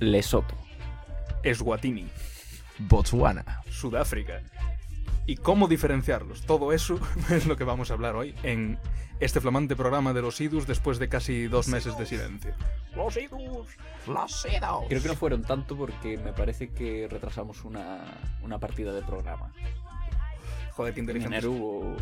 Lesoto. Eswatini, Botswana. Sudáfrica. ¿Y cómo diferenciarlos? Todo eso es lo que vamos a hablar hoy en este flamante programa de los IDUS después de casi dos meses de silencio. ¡Los IDUS! Los Idos. Creo que no fueron tanto porque me parece que retrasamos una, una partida de programa. Joder, qué En inteligentes. enero hubo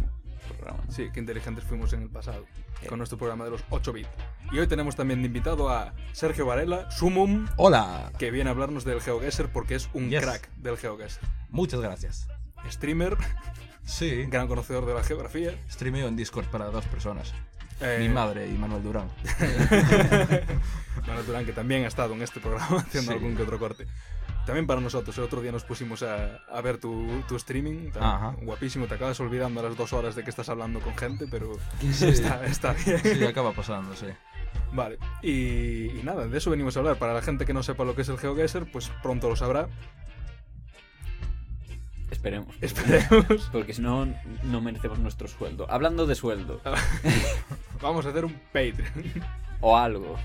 programa. Sí, qué inteligentes fuimos en el pasado Sí. con nuestro programa de los 8 bits. Y hoy tenemos también de invitado a Sergio Varela, Sumum, Hola. que viene a hablarnos del GeoGuessr porque es un Yes. crack del GeoGuessr. Muchas gracias. Streamer, Sí. gran conocedor de la geografía. Streameo en Discord para dos personas. Eh, Mi madre y Manuel Durán. Manuel Durán, que también ha estado en este programa haciendo Sí. algún que otro corte. También para nosotros, el otro día nos pusimos a, a ver tu, tu streaming, tan Ajá. guapísimo, te acabas olvidando a las dos horas de que estás hablando con gente, pero Sí. está, está bien. Sí, acaba pasando, sí. Vale, y, y nada, de eso venimos a hablar. Para la gente que no sepa lo que es el GeoGuessr, pues pronto lo sabrá. Esperemos. Esperemos. Porque si no, no merecemos nuestro sueldo. Hablando de sueldo. Vamos a hacer un Patreon. O algo.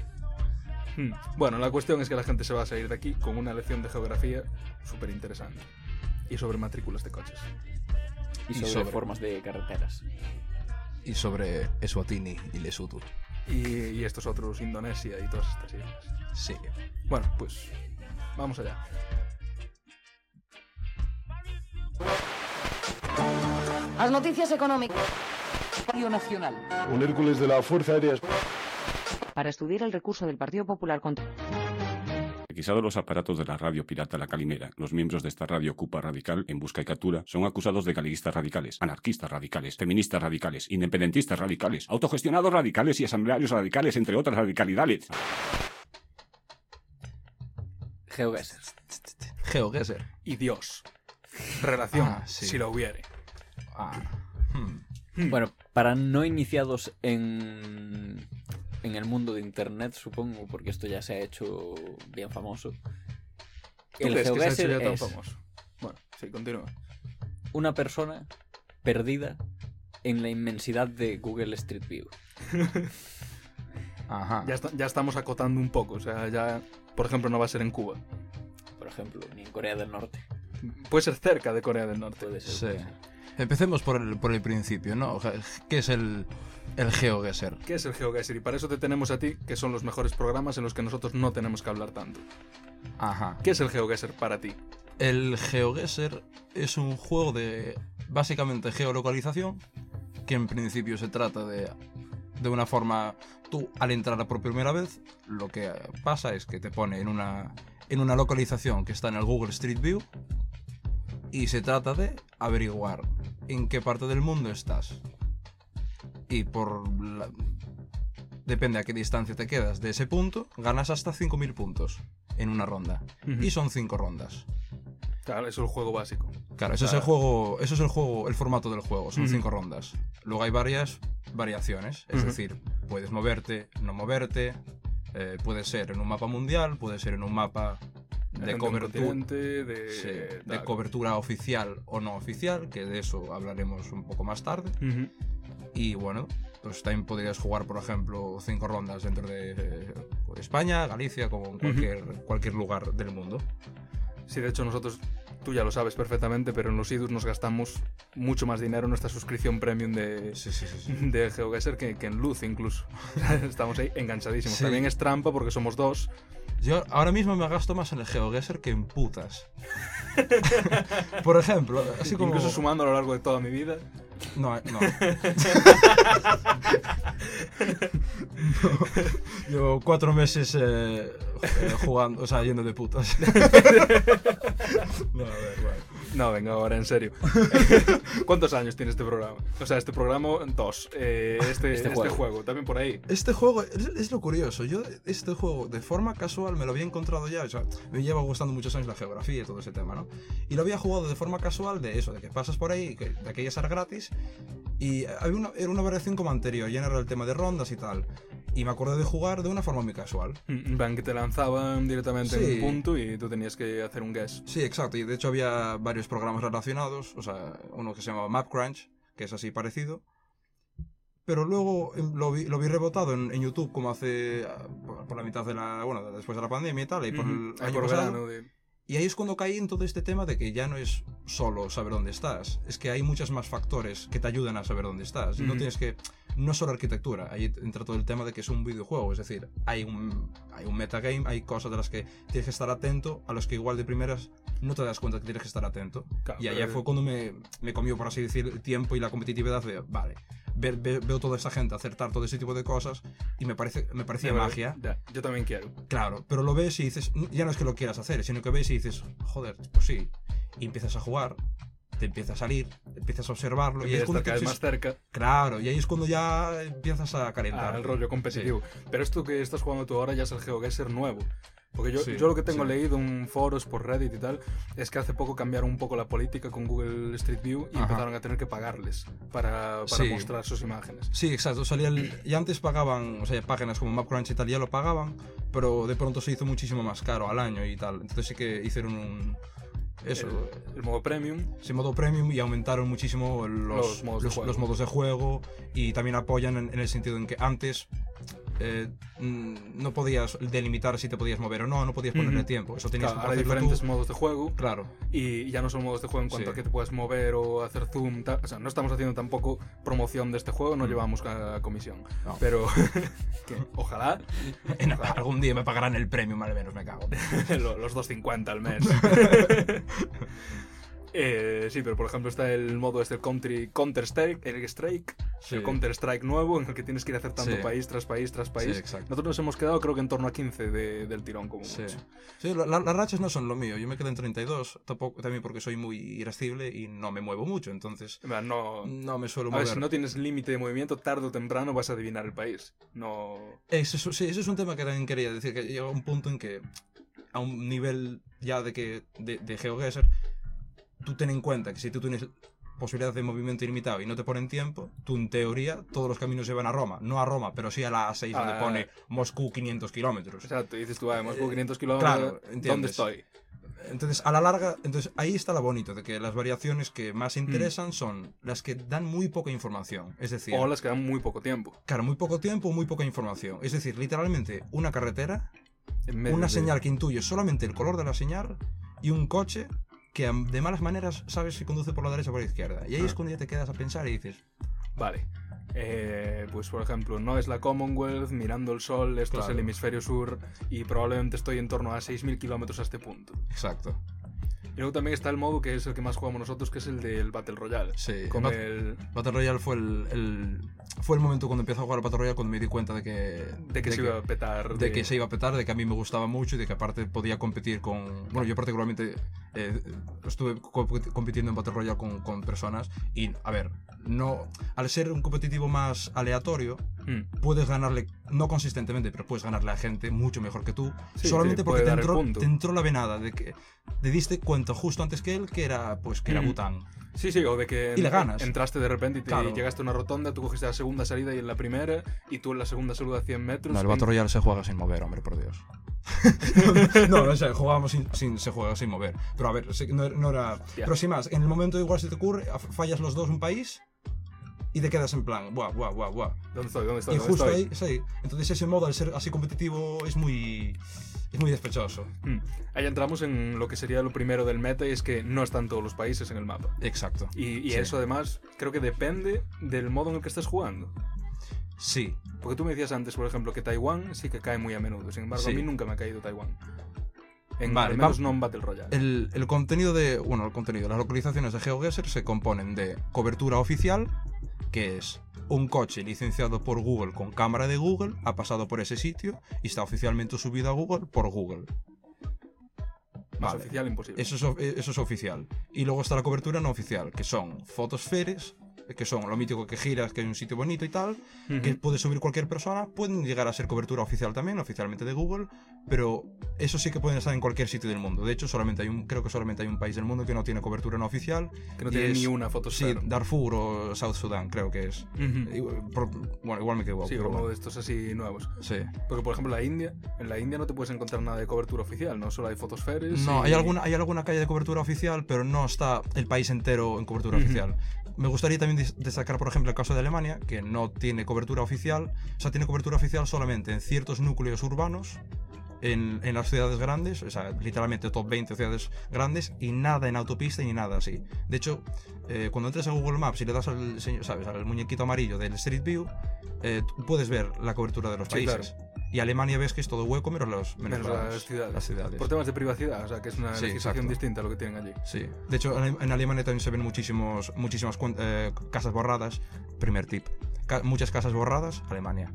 Hmm. Bueno, la cuestión es que la gente se va a salir de aquí con una lección de geografía súper interesante. Y sobre matrículas de coches. Y Y sobre, sobre. formas de carreteras. Y sobre Eswatini y Lesotho. Y, y estos otros, Indonesia y todas estas islas. Sí. Bueno, pues vamos allá. Las noticias económicas. Radio Nacional. Un Hércules de la Fuerza Aérea Para estudiar el recurso del Partido Popular contra. Requisados los aparatos de la radio pirata La Calimera, los miembros de esta radio Cupa Radical, en busca y captura, son acusados de galeguistas radicales, anarquistas radicales, feministas radicales, independentistas radicales, autogestionados radicales y asamblearios radicales, entre otras radicalidades. GeoGuessr. GeoGuessr. Y Dios. Relación, Ah, sí. si lo hubiere. Ah. Hmm. Bueno, para no iniciados en, en el mundo de Internet, supongo, porque esto ya se ha hecho bien famoso. ¿Tú El crees que se ha hecho ya tan es famoso? Bueno, sí, continúa. una persona perdida en la inmensidad de Google Street View. Ajá. Ya, está- ya estamos acotando un poco, o sea, ya, por ejemplo, no va a ser en Cuba. Por ejemplo, ni en Corea del Norte. Puede ser cerca de Corea del Norte. Puede ser. Sí. puede ser. Empecemos por el, por el principio, ¿no? O sea, ¿Qué es el, el GeoGuessr? ¿Qué es el GeoGuessr? Y para eso te tenemos a ti, que son los mejores programas en los que nosotros no tenemos que hablar tanto. Ajá. ¿Qué es el GeoGuessr para ti? El GeoGuessr es un juego de básicamente geolocalización que en principio se trata de de una forma tú al entrar por primera vez lo que pasa es que te pone en una en una localización que está en el Google Street View y se trata de averiguar en qué parte del mundo estás y por la- depende a qué distancia te quedas de ese punto ganas hasta 5000 puntos en una ronda y son 5 rondas Claro, eso es el juego básico. Claro, eso es el juego, eso es el juego, el formato del juego, son Ujú. cinco rondas. Luego hay varias variaciones, es decir, puedes moverte, no moverte, eh, puede ser en un mapa mundial, puede ser en un mapa de cobertura, de, sí, de cobertura oficial o no oficial, que de eso hablaremos un poco más tarde. Y bueno, pues también podrías jugar, por ejemplo, cinco rondas dentro de eh, España, Galicia, como en cualquier, cualquier lugar del mundo. Sí, de hecho nosotros, tú ya lo sabes perfectamente, pero en los IDUS nos gastamos mucho más dinero en nuestra suscripción premium de, Sí, sí, sí. de GeoGuessr que, que en Luz incluso. Estamos ahí enganchadísimos. También es trampa porque somos dos. Yo ahora mismo me gasto más en el GeoGuessr que en putas. Por ejemplo, así como... Incluso sumando a lo largo de toda mi vida. No, eh, no. No. Llevo cuatro meses eh, eh, jugando, o sea, yendo de putas. No, a ver, bueno. No, venga, ahora en serio. ¿Cuántos años tiene este programa? O sea, este programa, dos. Eh, este, Este este juego. juego. también por ahí. Este juego es, es lo curioso. Yo este juego de forma casual me lo había encontrado ya. O sea, me lleva gustando muchos años la geografía y todo ese tema, ¿no? Y lo había jugado de forma casual de eso, de que pasas por ahí, que, de aquella ser gratis. Y había una, era una variación como anterior, ya no era el tema de rondas y tal. Y me acordé de jugar de una forma muy casual. Mm, Van que te lanzaban directamente en un punto y tú tenías que hacer un guess. Sí, exacto. Y de hecho había varios programas relacionados. O sea, uno que se llamaba MapCrunch, que es así parecido. Pero luego em, lo vi, lo vi rebotado en, en YouTube como hace... ah, por la mitad de la, bueno, después de la pandemia y tal, y por el Ahí año por pasado. verano de- Y ahí es cuando caí en todo este tema de que ya no es solo saber dónde estás, es que hay muchos más factores que te ayudan a saber dónde estás. Y no Ujú. tienes que, no solo arquitectura, ahí entra todo el tema de que es un videojuego, es decir, hay un, hay un metagame, hay cosas de las que tienes que estar atento, a los que igual de primeras no te das cuenta que tienes que estar atento. Claro, y allá fue cuando me, me comió, por así decir, el tiempo y la competitividad de, vale, ver- ve- veo toda esta gente acertar todo ese tipo de cosas y me, parece, me parecía magia. ya, yo también quiero. Claro, pero lo ves y dices, ya no es que lo quieras hacer, sino que ves y dices, joder, pues sí. Y empiezas a jugar, te empieza a salir, empiezas a observarlo. y Y es cuando te más empiezas- cerca Claro, y ahí es cuando ya empiezas a calentar. al rollo competitivo. Pero esto que estás jugando tú ahora ya es el GeoGuessr nuevo. Porque yo, Sí, yo lo que tengo sí. leído en foros por Reddit y tal es que hace poco cambiaron un poco la política con Google Street View y Ajá. empezaron a tener que pagarles para, para Sí. mostrar sus imágenes. Sí, exacto. Salía el- y antes pagaban, o sea, páginas como MapCrunch y tal ya lo pagaban, pero de pronto se hizo muchísimo más caro al año y tal. Entonces sí que hicieron un... Eso, El, el modo premium. sin modo premium y aumentaron muchísimo Los los, modos de los- juego. los modos de juego y también apoyan en, en el sentido en que antes eh, mm, no podías delimitar si te podías mover o no, no podías ponerle Ujú. tiempo, eso tenías Claro, que diferentes tú. modos de juego Claro, y ya no son modos de juego en cuanto Sí. a que te puedes mover o hacer zoom. tal. O sea, no estamos haciendo tampoco promoción de este juego, no Mm. llevamos a comisión. No. Pero ojalá En- algún día me pagarán el premium al menos, me cago. Lo- los 2.50 al mes. Eh, sí, pero por ejemplo está el modo este country Counter Strike, el Strike, Sí. el Counter Strike nuevo en el que tienes que ir acertando Sí. país tras país tras país. Sí. Nosotros nos hemos quedado creo que en torno a 15 de- del tirón como Sí, mucho. Sí, la- la- las rachas no son lo mío. Yo me quedé en 32, tampoco, también porque soy muy irascible y no me muevo mucho, entonces No, no me suelo a ver, si no tienes límite de movimiento, tarde o temprano vas a adivinar el país. No... Ese, es- sí, ese es un tema que también quería decir, que llega un punto en que a un nivel ya de que de, de GeoGuessr, tú ten en cuenta que si tú tienes posibilidad de movimiento ilimitado y no te ponen tiempo, tú en teoría todos los caminos llevan a Roma. No a Roma, pero sí a la A6 Ah, donde pone Moscú 500 kilómetros. Exacto, dices tú, por Eh, 500 kilómetros, claro, ¿dónde entiendes. estoy? Entonces, a la larga, entonces ahí está lo bonito, de que las variaciones que Mm. más interesan son las que dan muy poca información. Es decir, O las que dan muy poco tiempo. claro, muy poco tiempo, muy poca información. Es decir, literalmente una carretera, una de- señal que intuye solamente el color de la señal y un coche que de malas maneras sabes si conduce por la derecha o por la izquierda. Y ahí es Ah. cuando ya te quedas a pensar y dices, Vale. Eh, pues por ejemplo, no es la Commonwealth, mirando el sol, esto es Claro. el hemisferio sur y probablemente estoy en torno a 6.000 kilómetros a este punto. exacto. Y luego también está el modo que es el que más jugamos nosotros, que es el del Battle Royale. Sí, Con el... Battle Royale fue el, el- fue el momento cuando empecé a jugar al Battle Royale cuando me di cuenta de que... De que se iba a petar. de que se iba a petar, de que a mí me gustaba mucho y de que aparte podía competir con... Bueno, yo particularmente eh, estuve co- compitiendo en Battle Royale con, con personas y, a ver, no al ser un competitivo más aleatorio, Mm. puedes ganarle, no consistentemente, pero puedes ganarle a gente mucho mejor que tú, Sí, solamente te porque te entró, te entró la venada de que te diste cuenta justo antes que él que era, pues, que era Mm. Bután. Sí, sí, o de que Y le ganas. entraste de repente y te Claro. llegaste a una rotonda, tú cogiste la segunda salida y en la primera, y tú en la segunda salida a 100 metros. No, el Battle Royale se juega sin mover, hombre, por Dios. no, no sé, jugábamos sin, sin- se juega sin mover. Pero a ver, no, no era. Ya. Pero sin más, en el momento igual se te ocurre, fallas los dos un país y te quedas en plan, buah, buah, buah, buah. ¿Dónde estoy? ¿Dónde estoy? Y ¿Dónde justo estoy? ahí, sí. Entonces ese modo, al ser así competitivo, es muy. es muy despechoso. Mm. Ahí entramos en lo que sería lo primero del meta y es que no están todos los países en el mapa. Exacto. Y, y Sí. eso además creo que depende del modo en el que estés jugando. Sí. Porque tú me decías antes, por ejemplo, que Taiwán sí que cae muy a menudo. Sin embargo, Sí. a mí nunca me ha caído Taiwán. En, Vale, al menos va- no en Battle Royale. El, el contenido de. Bueno, el contenido, las localizaciones de GeoGuessr se componen de cobertura oficial, que es un coche licenciado por Google con cámara de Google, ha pasado por ese sitio y está oficialmente subido a Google por Google. Más vale. oficial imposible. Eso es, of- eso es oficial. Y luego está la cobertura no oficial, que son fotosferes, que son lo mítico que giras, que hay un sitio bonito y tal, Ujú. que puede subir cualquier persona, pueden llegar a ser cobertura oficial también, oficialmente de Google, pero eso sí que pueden estar en cualquier sitio del mundo. De hecho, solamente hay un, creo que solamente hay un país del mundo que no tiene cobertura no oficial. que no tiene es- ni una Sí, fotosfera. Darfur o South Sudan, creo que es. Ujú. Igual- por- bueno, igual me equivoco. Sí, uno bueno. de estos así nuevos. Sí. Porque, por ejemplo, la India, en la India no te puedes encontrar nada de cobertura oficial, ¿no? Solo hay fotosferas. No, y- hay alguna, hay alguna calle de cobertura oficial, pero no está el país entero en cobertura Ujú. oficial. Me gustaría también destacar, por ejemplo, el caso de Alemania, que no tiene cobertura oficial, o sea, tiene cobertura oficial solamente en ciertos núcleos urbanos, en, en las ciudades grandes, o sea, literalmente top 20 ciudades grandes, y nada en autopista ni nada así. De hecho, eh, cuando entres a Google Maps y le das al, ¿sabes? al muñequito amarillo del Street View, eh, puedes ver la cobertura de los Sí, países. Y Alemania ves que es todo hueco menos, los, menos, Menos las, las ciudades. las ciudades. Por temas de privacidad, o sea, que es una Sí, legislación exacto. distinta a lo que tienen allí. Sí. De hecho, en Alemania también se ven muchísimos, muchísimas eh, casas borradas. Primer tip. Ca- muchas casas borradas, Alemania.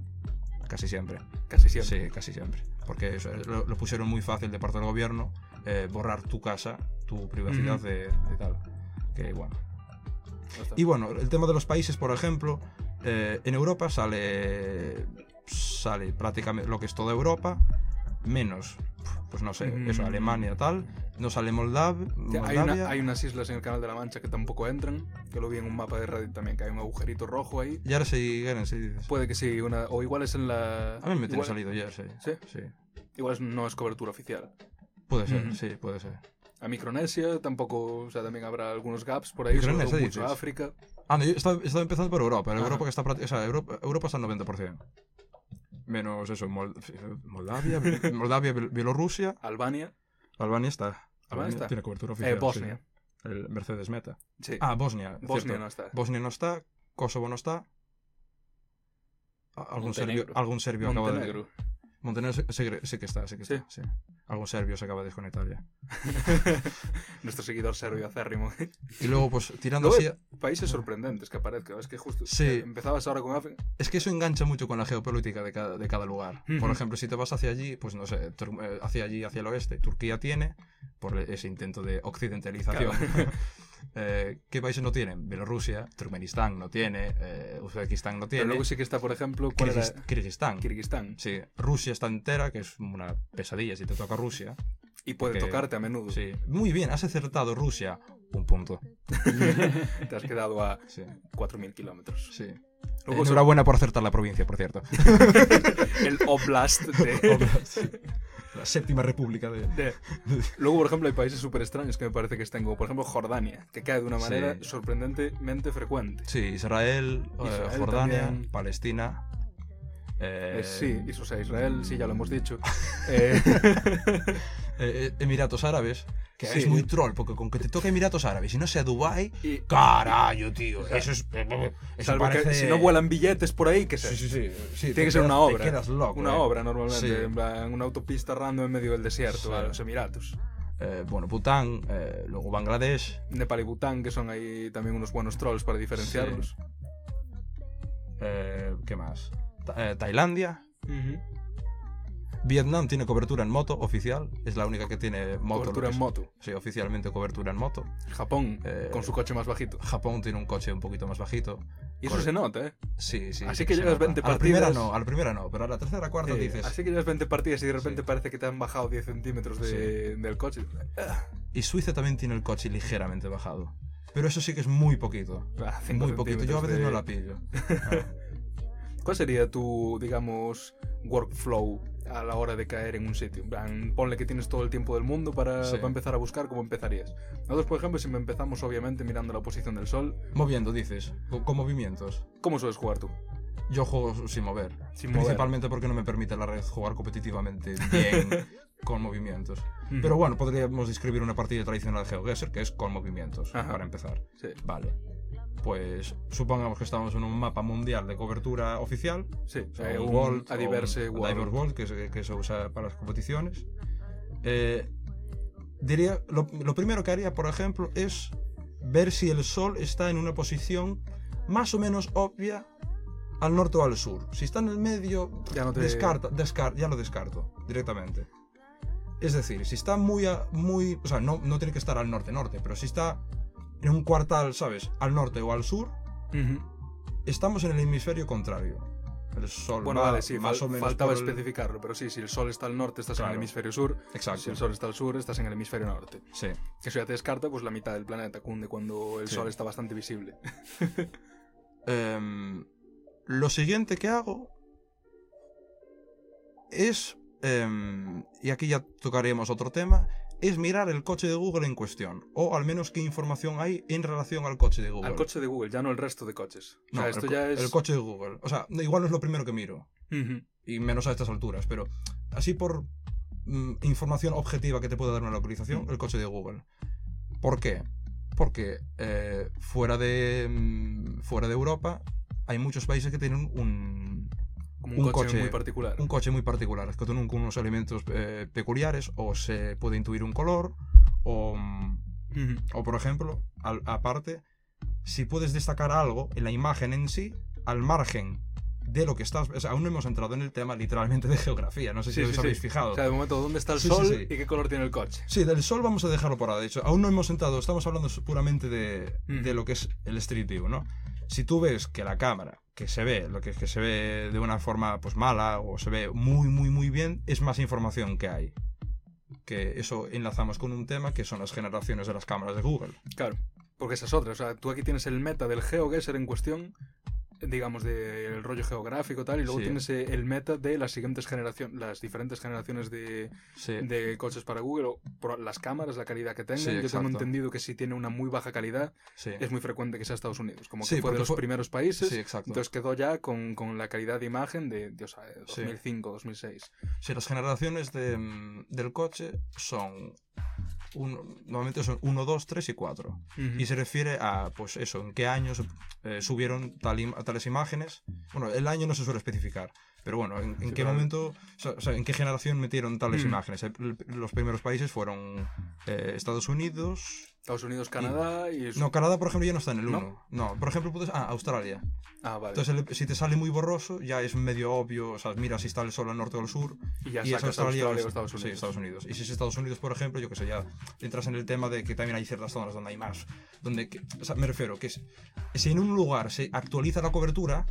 Casi siempre. Casi siempre. Sí, casi siempre. Porque eso, eh, lo, lo pusieron muy fácil de parte del gobierno, eh, borrar tu casa, tu privacidad Ujú. de, de tal. Que bueno. Y bueno, el tema de los países, por ejemplo, eh, en Europa sale, sale prácticamente lo que es toda Europa, menos, pues no sé, eso, Mm. Alemania, tal. No sale Moldav, hay, Moldavia. una- hay unas islas en el Canal de la Mancha que tampoco entran, que lo vi en un mapa de Reddit también, que hay un agujerito rojo ahí. Y ahora sí, Guernsey, dices. Puede que sí, una, o igual es en la... A mí me tiene igual, salido Jersey. ¿Sí? Sí. igual no es cobertura oficial. Puede ser, Ujú. sí, puede ser. A Micronesia tampoco, o sea, también habrá algunos gaps por ahí, sobre mucho. África. Ah, no, yo estaba, estaba empezando por Europa. Europa que está o sea, Europa, Europa está al 90%. Menos eso, Mol- Moldavia, Moldavia, Biel- Bielorrusia. Albania, Albania está. Albania está. Tiene cobertura oficial. eh, Bosnia. sí. El Mercedes Meta. Sí. Ah, Bosnia. Bosnia no está. Bosnia no está. Kosovo no está. Algún serbio, Montenegro. algún serbio acaba de. Montenegro. Sí, sí, sí que está, sí que está. Sí. Algún serbio se acaba de desconectar ya. Nuestro seguidor serbio acérrimo. Y luego, pues, tirando así. Países sorprendentes que aparezcan. Es que justo Sí. eh, empezabas ahora con África. Es que eso engancha mucho con la geopolítica de cada, de cada lugar. Por Ujú. ejemplo, si te vas hacia allí, pues no sé, eh, hacia allí, hacia el oeste, Turquía tiene, por ese intento de occidentalización. Eh, ¿Qué países no tienen? Bielorrusia, Turkmenistán no tiene, eh, Uzbekistán no Pero tiene, luego sí que está, por ejemplo, Kirguistán. Kirguistán. Sí, Rusia está entera, que es una pesadilla si te toca Rusia. Y puede Porque- tocarte a menudo. Sí. Muy bien, has acertado Rusia, un punto. Te has quedado a Sí, 4.000 kilómetros. sí. Luego Enhorabuena por acertar la provincia, por cierto. el Oblast de... Sí. La séptima república de... de- Luego, por ejemplo, hay países súper extraños que me parece que están, como por ejemplo Jordania, que cae de una Sí. manera sorprendentemente frecuente. Sí, Israel, eh, Jordania, también. Palestina. Eh, Eh, sí, y, sea, Israel, sí, ya lo hemos dicho. Eh, Emiratos Árabes, que Sí. es muy troll, porque con que te toque Emiratos Árabes y no sea Dubai y carajo, tío. Eso es. Eso salvo parece... que si no vuelan billetes por ahí, que sea. Sí, sí, sí. sí, Tiene que ser una obra. Te quedas loco. Una eh. obra normalmente, en plan, una autopista random en medio del desierto, a los Emiratos. Eh, bueno, Bután, eh, luego Bangladesh. Nepal y Bután, que son ahí también unos buenos trolls para diferenciarlos. eh, ¿Qué más? Eh, Tailandia. Ujú. Vietnam tiene cobertura en moto oficial. Es la única que tiene moto. Cobertura en moto. Sí, oficialmente cobertura en moto. Japón, Eh, con su coche más bajito. Japón tiene un coche un poquito más bajito. Y eso Corre- se nota, ¿eh? Sí, sí. Así sí que llevas nota. 20 A la primera partidas. no, a la primera no, pero a la tercera, cuarta Eh, dices. Así que llevas 20 partidas y de repente Sí. parece que te han bajado 10 centímetros de- del coche. Y Suiza también tiene el coche ligeramente bajado. Pero eso sí que es muy poquito. Ah, Muy poquito. Yo a veces de- no la pillo. Ah. ¿Cuál sería tu, digamos, workflow a la hora de caer en un sitio? En ponle que tienes todo el tiempo del mundo para, Sí. para empezar a buscar, ¿cómo empezarías? Nosotros, por ejemplo, si me empezamos obviamente mirando la posición del sol, Moviendo, dices. Con, con movimientos. ¿cómo sueles jugar tú? Yo juego sin mover. Sin mover. Principalmente porque no me permite la red jugar competitivamente bien con movimientos. Pero bueno, podríamos describir una partida tradicional de GeoGuessr que es con movimientos, Ajá. para empezar. Sí, Vale. Pues supongamos que estamos en un mapa mundial de cobertura oficial. sí. O sea, eh, un World a diverse un World. Que, se, que se usa para las competiciones. Eh, diría, lo, lo primero que haría, por ejemplo, es ver si el Sol está en una posición más o menos obvia al norte o al sur. Si está en el medio, Ya no te- descarta, descar- ya lo descarto directamente. Es decir, si está muy, a- muy, o sea, no, no tiene que estar al norte-norte, pero si está en un cuartal, ¿sabes? Al norte o al sur, estamos en el hemisferio contrario. El sol Bueno, va vale, sí, más fal- o menos faltaba el- especificarlo, pero sí, si el sol está al norte, estás en el hemisferio sur. Exacto. Si el sol está al sur, estás en el hemisferio norte. Sí. Que eso ya te descarta, pues la mitad del planeta cunde cuando el Sí. sol está bastante visible. Em, lo siguiente que hago es, em, y aquí ya tocaremos otro tema, es mirar el coche de Google en cuestión. O al menos qué información hay en relación al coche de Google. Al coche de Google, ya no el resto de coches. O No, sea, esto el, ya es. el coche de Google. O sea, igual no es lo primero que miro. Y menos a estas alturas. Pero así por mm, información objetiva que te puede dar una localización, el coche de Google. ¿Por qué? Porque eh, fuera, de, mm, fuera de Europa hay muchos países que tienen un, Como un, un coche, coche- muy particular. un coche muy particular, que tiene un- unos elementos eh, peculiares, o se puede intuir un color, o, o por ejemplo, al- aparte, si puedes destacar algo en la imagen en sí, al margen de lo que estás... o sea, aún no hemos entrado en el tema literalmente de geografía, no sé si Sí, os sí, habéis sí. fijado. O sea, de momento, ¿dónde está el sol y qué color tiene el coche? Sí, del sol vamos a dejarlo por ahora. De hecho, aún no hemos entrado, estamos hablando puramente de, Mm. de lo que es el Street View, ¿no? Si tú ves que la cámara, que se ve, lo que, que se ve de una forma pues mala o se ve muy, muy, muy bien, es más información que hay. Que eso enlazamos con un tema que son las generaciones de las cámaras de Google. Claro, porque esa es otra. O sea, tú aquí tienes el meta del GeoGuessr en cuestión, digamos, del rollo geográfico tal, y luego Sí. tienes eh, el meta de las siguientes generaciones, las diferentes generaciones de, Sí. de coches para Google, o por las cámaras, la calidad que tengan. Sí, Yo tengo entendido que si tiene una muy baja calidad, es muy frecuente que sea Estados Unidos. Como que fue de los fue- primeros países. Entonces quedó ya con, con la calidad de imagen de, de Sí. 2005, 2006. Sí, las generaciones de, mm, del coche son... normalmente son 1, 2, 3 y 4. Ujú. Y se refiere a, pues eso, en qué años eh, subieron tal im- tales imágenes. Bueno, el año no se suele especificar, pero bueno, en, en Sí, qué momento, o sea, en qué generación metieron tales imágenes. Los primeros países fueron eh, Estados Unidos. Estados Unidos, Canadá y... No, Canadá, por ejemplo, ya no está en el ¿No? 1. ¿No? por ejemplo, puedes, ah, Australia. Ah, vale. Entonces, si te sale muy borroso, ya es medio obvio, o sea, mira si está el sol al norte o al sur. y ya y es Australia, Australia o o Estados Unidos. Sí, Estados Unidos. Y si es Estados Unidos, por ejemplo, yo que sé, ya entras en el tema de que también hay ciertas zonas donde hay más. Donde, que- o sea, me refiero que es- si en un lugar se actualiza la cobertura,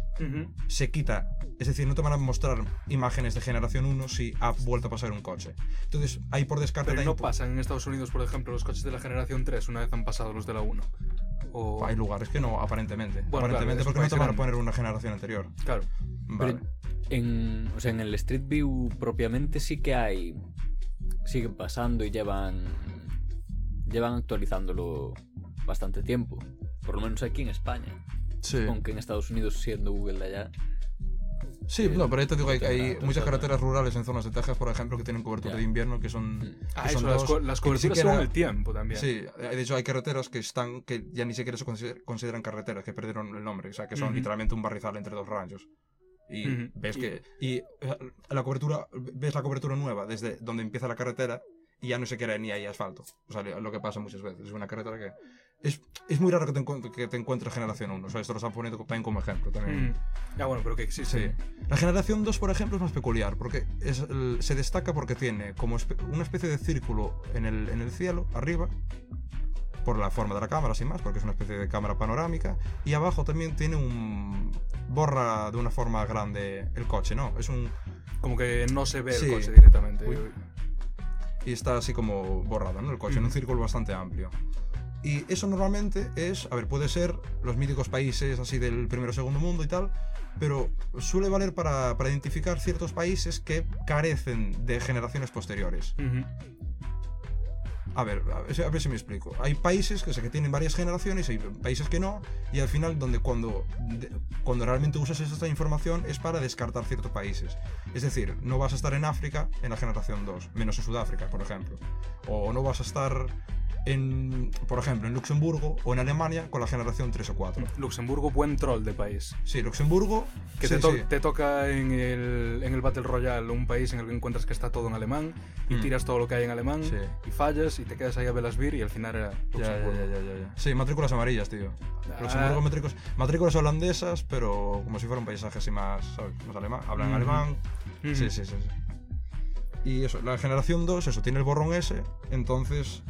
se quita. Es decir, no te van a mostrar imágenes de generación 1 si ha vuelto a pasar un coche. Entonces, ahí por descarte Pero no pasan en Estados Unidos, por ejemplo, los coches de la generación 3 una vez han pasado los de la 1. O... Hay lugares que no, aparentemente. Bueno, aparentemente claro, porque no te van a poner una generación anterior. Claro. Vale. En, o sea, en el Street View propiamente sí que hay. Siguen pasando y llevan. Llevan actualizándolo bastante tiempo. Por lo menos aquí en España. Sí. Aunque en Estados Unidos, siendo Google de allá. Sí, no, pero ahí te digo, hay, hay muchas carreteras rurales en zonas de Texas, por ejemplo, que tienen cobertura Ya. de invierno que son... Mm. Ah, que eso, son las, co- las coberturas siquiera- son el tiempo también. Sí, eh, de hecho hay carreteras que están que ya ni siquiera se consider- consideran carreteras, que perdieron el nombre, o sea, que son Ujú. literalmente un barrizal entre dos ranchos. Y Ujú. ves Y- que y eh, la cobertura ves la cobertura nueva desde donde empieza la carretera y ya no se queda ni hay asfalto. O sea, lo que pasa muchas veces, es una carretera que es, es muy raro que te, que te encuentres generación 1, o sea, esto lo están poniendo también como ejemplo también. Mm. Ah, bueno, pero que existe. Sí. La generación 2, por ejemplo, es más peculiar, porque es el- se destaca porque tiene como espe- una especie de círculo en el, en el cielo, arriba, por la forma de la cámara, sin más, porque es una especie de cámara panorámica, y abajo también tiene un... borra de una forma grande el coche, ¿no? Es un... Como que no se ve Sí. el coche directamente. Uy. y está así como borrado, ¿no? El coche, en un Ujú. círculo bastante amplio. Y eso normalmente es, a ver, puede ser los míticos países así del primero o segundo mundo y tal, pero suele valer para, para identificar ciertos países que carecen de generaciones posteriores. A ver, a ver, si- a ver si me explico. Hay países que, sé que tienen varias generaciones, hay países que no, y al final donde cuando, de- cuando realmente usas esta información es para descartar ciertos países. Es decir, no vas a estar en África en la generación 2, menos en Sudáfrica, por ejemplo. O no vas a estar en, por ejemplo, en Luxemburgo o en Alemania con la generación 3 o 4. Luxemburgo, buen troll de país. Sí, Luxemburgo... Que sí, te, to- sí. te toca en el, en el Battle Royale un país en el que encuentras que está todo en alemán y Mm. tiras todo lo que hay en alemán Sí. y fallas y te quedas ahí a Velasbir y al final era Luxemburgo. ya, ya, ya. Sí, matrículas amarillas, tío. Ah. Luxemburgo, matrículas, matrículas holandesas, pero como si fuera un paisaje así más, ¿sabes? más alemán. Hablan Ujú. alemán. Sí, sí, sí, sí. Y eso, la generación 2, eso, tiene el borrón ese, entonces,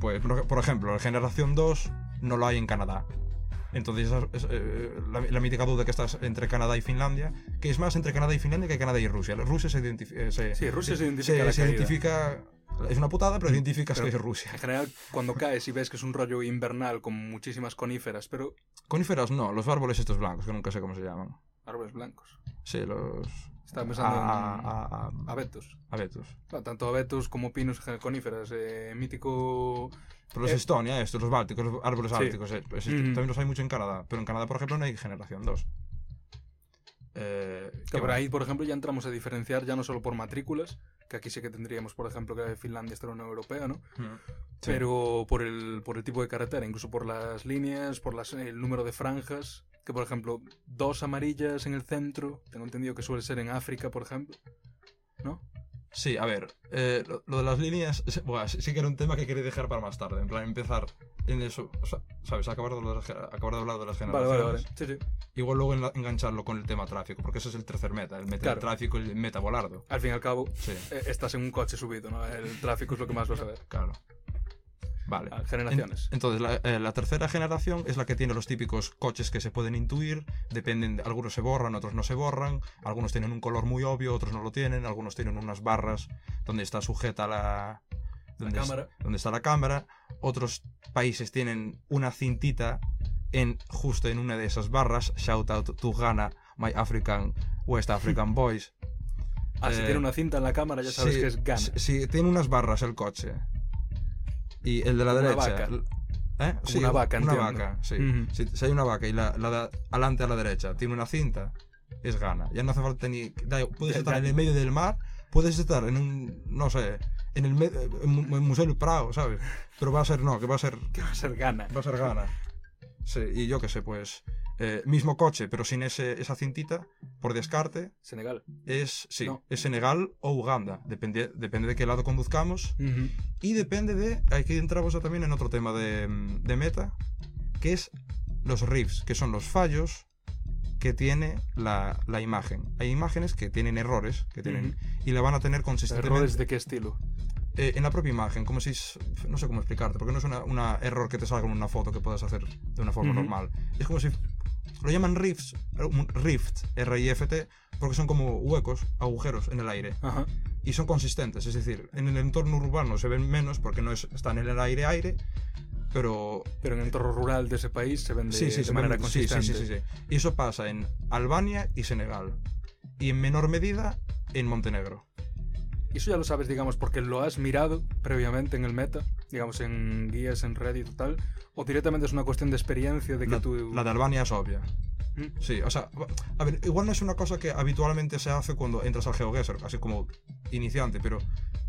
pues, por ejemplo, la generación 2 no lo hay en Canadá. Entonces, es, eh, la, la mítica duda que estás entre Canadá y Finlandia, que es más entre Canadá y Finlandia que Canadá y Rusia. Rusia se identifica... se, Sí, Rusia se identifica se, la se caída. identifica... Es una putada, pero identificas Pero- que es Rusia. En general, cuando caes y ves que es un rollo invernal con muchísimas coníferas, pero Coníferas no, los árboles estos blancos, que nunca sé cómo se llaman. árboles blancos. Sí, los... Estaba pensando a, en a, a, a abetos. abetos. Claro, tanto abetos como pinos coníferas. Eh, mítico... Pero los Eh, Estonia, estos, los bálticos, los árboles Sí. árticos, eh, existen. Ujú. también los hay mucho en Canadá. Pero en Canadá, por ejemplo, no hay generación 2. Eh, Que ¿qué por ahí, por ejemplo, ya entramos a diferenciar ya no solo por matrículas, que aquí sí que tendríamos, por ejemplo, que Finlandia está en la Unión Europea, ¿no? Mm. Sí. Pero por el, por el tipo de carretera, incluso por las líneas, por las, el número de franjas, que por ejemplo, dos amarillas en el centro, tengo entendido que suele ser en África, por ejemplo, ¿no? Sí, a ver, eh, lo, lo de las líneas, sí, buah, sí, que era un tema que quería dejar para más tarde, en plan empezar en eso, o sea, ¿sabes? Acabar de, hablar de las acabar de hablar de las Vale, generaciones. vale, vale. Sí, sí. Igual luego enla- engancharlo con el tema tráfico, porque ese es el tercer meta, el meta Claro. del tráfico y el meta volardo. Al fin y al cabo, Sí, eh, estás en un coche subido, ¿no? El tráfico es lo que más vas a ver. claro. Vale. Generaciones. En- entonces, la, eh, la tercera generación es la que tiene los típicos coches que se pueden intuir, dependen, de- algunos se borran, otros no se borran, algunos tienen un color muy obvio, otros no lo tienen, algunos tienen unas barras donde está sujeta la, donde, cámara. donde está la cámara, otros países tienen una cintita en justo en una de esas barras, shout out to Ghana, my African, West African boys. Ah, si Eh, tiene una cinta en la cámara, ya sabes Sí, que es Ghana. Sí, tiene unas barras el coche. Y el de la una derecha. vaca. ¿Eh? Como una vaca, Una entiendo. vaca, sí. Ujú. si, si hay una vaca y la, la de adelante a la derecha tiene una cinta, es gana. Ya no hace falta ni. da- puedes estar en el medio del mar, puedes estar en un. No sé. En el, en en Museo del Prado, ¿sabes? Pero va a ser, no, que va a ser. Que va a ser Ghana. Va a ser gana. Sí, y yo qué sé, pues. Eh, mismo coche, pero sin ese, esa cintita, por descarte, Senegal. es, sí, No. es Senegal o Uganda. Depende, depende de qué lado conduzcamos. Y depende de. Aquí entramos también en otro tema de, de meta, que es los riffs, que son los fallos que tiene la, la imagen. Hay imágenes que tienen errores, que tienen. Y la van a tener consistentemente. ¿Errores de qué estilo? eh, en la propia imagen, como si. No sé cómo explicarte, porque no es una, una error que te salga en una foto que puedas hacer de una forma normal. Es como si. Lo llaman riffs, eh, un rift, R-I-F-T, porque son como huecos, agujeros en el aire Ajá. y son consistentes. Es decir, en el entorno urbano se ven menos porque no es, están en el aire aire, pero Pero en el entorno rural de ese país se ven de, sí, sí, de se manera ven- sí, sí, consistente. sí, sí, sí. Y eso pasa en Albania y Senegal. Y en menor medida en Montenegro. Y eso ya lo sabes, digamos, porque lo has mirado previamente en el meta, digamos, en guías, en Reddit y tal, o directamente es una cuestión de experiencia de que La, tú... la de Albania es obvia. Sí, o sea, a ver, igual no es una cosa que habitualmente se hace cuando entras al GeoGuessr, así como iniciante, pero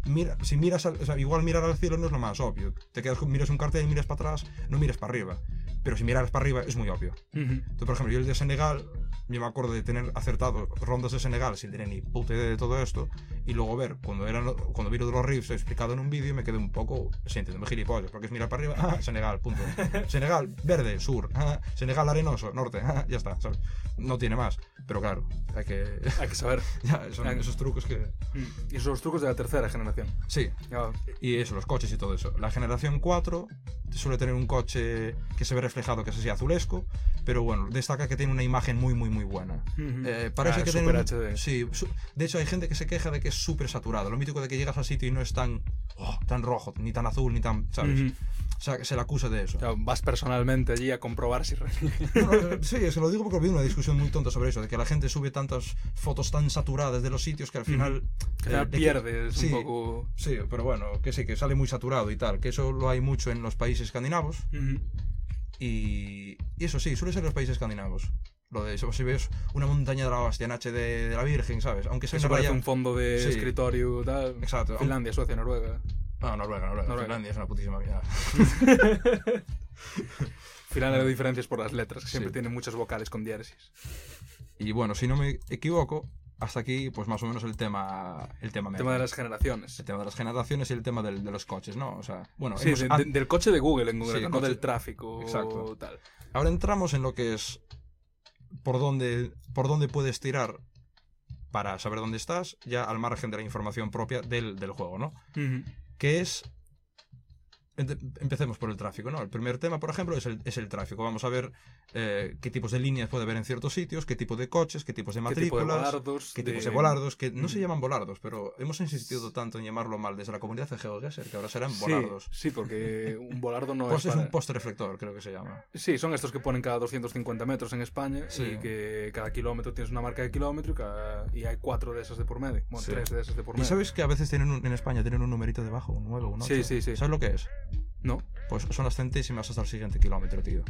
mira, si miras, al- o sea, igual mirar al cielo no es lo más obvio. Te quedas, con- miras un cartel y miras para atrás, no miras para arriba. Pero si miras para arriba es muy obvio. Ujú. Entonces, por ejemplo, yo el de Senegal, yo me acuerdo de tener acertado rondas de Senegal sin tener ni puta idea de todo esto, y luego ver, cuando, eran, cuando vi lo de los riffs explicado en un vídeo, me quedé un poco sintiéndome gilipollas, porque es mirar para arriba, ah, Senegal, punto. Senegal, verde, sur, ah, Senegal, arenoso, norte, ah, ya está, ¿sabes? No tiene más, pero claro, hay que... Hay que saber. ya, son Hay- esos trucos que... Mm. Y esos son los trucos de la tercera generación. Sí, Ya, y eso, los coches y todo eso. La generación 4 suele tener un coche que se ve reflejado, que es así azulesco, pero bueno, destaca que tiene una imagen muy, muy, muy buena. Eh, parece Ah, que tiene un- HD. Sí, su- de hecho hay gente que se queja de que es súper saturado. Lo mítico de que llegas al sitio y no es tan, oh, tan rojo, ni tan azul, ni tan, ¿sabes? Ujú. O sea, que se le acusa de eso. Ya, vas personalmente allí a comprobar si... re- No, no, eh, sí, que lo digo porque vi una discusión muy tonta sobre eso, de que la gente sube tantas fotos tan saturadas de los sitios que al final... que eh, de que- pierdes sí, un poco... Sí, pero bueno, que sí, que sale muy saturado y tal, que eso lo hay mucho en los países escandinavos. Ujú. Y, y eso sí, suele ser los países escandinavos. Lo de eso, si ves una montaña de la hostia en HD de, de la Virgen, ¿sabes? Aunque sea Eso una parece raya... un fondo de Sí. escritorio tal. Exacto. Finlandia, Suecia, Noruega. No, Noruega, Noruega. Noruega. Finlandia es una putísima mierda. Final de diferencias por las letras, que siempre Sí. tienen muchas vocales con diéresis. Y bueno, si no me equivoco, hasta aquí, pues más o menos el tema, el tema, El tema de las generaciones. El tema de las generaciones y el tema del- de los coches, ¿no? O sea, bueno, Sí, hemos- de- an- de- del coche de Google en concreto, Sí, no coche- del tráfico Exacto. tal. ahora entramos en lo que es por dónde, por dónde puedes tirar para saber dónde estás, ya al margen de la información propia del, del juego, ¿no? Ujú. Que es empecemos por el tráfico, ¿no? El primer tema, por ejemplo, es el, es el tráfico. Vamos a ver eh, qué tipos de líneas puede haber en ciertos sitios, qué tipo de coches, qué tipos de ¿Qué tipo de matrículas, volardos? qué de- tipos de volardos, que no se llaman volardos, pero hemos insistido tanto en llamarlo mal desde la comunidad de GeoGuessr que ahora serán Sí, volardos. sí, porque un volardo no Pues es es para- un poste reflector, creo que se llama. Sí, son estos que ponen cada 250 metros en España Sí. y que cada kilómetro tienes una marca de kilómetro y, cada- y hay cuatro de esas de por medio. Bueno, Sí. tres de esas de por ¿Y medio. sabes que a veces tienen un- en España tienen un numerito debajo, un 9, un 8? Sí, sí, sí. ¿Sabes lo que es? No. Pues son las centésimas hasta el siguiente kilómetro, tío.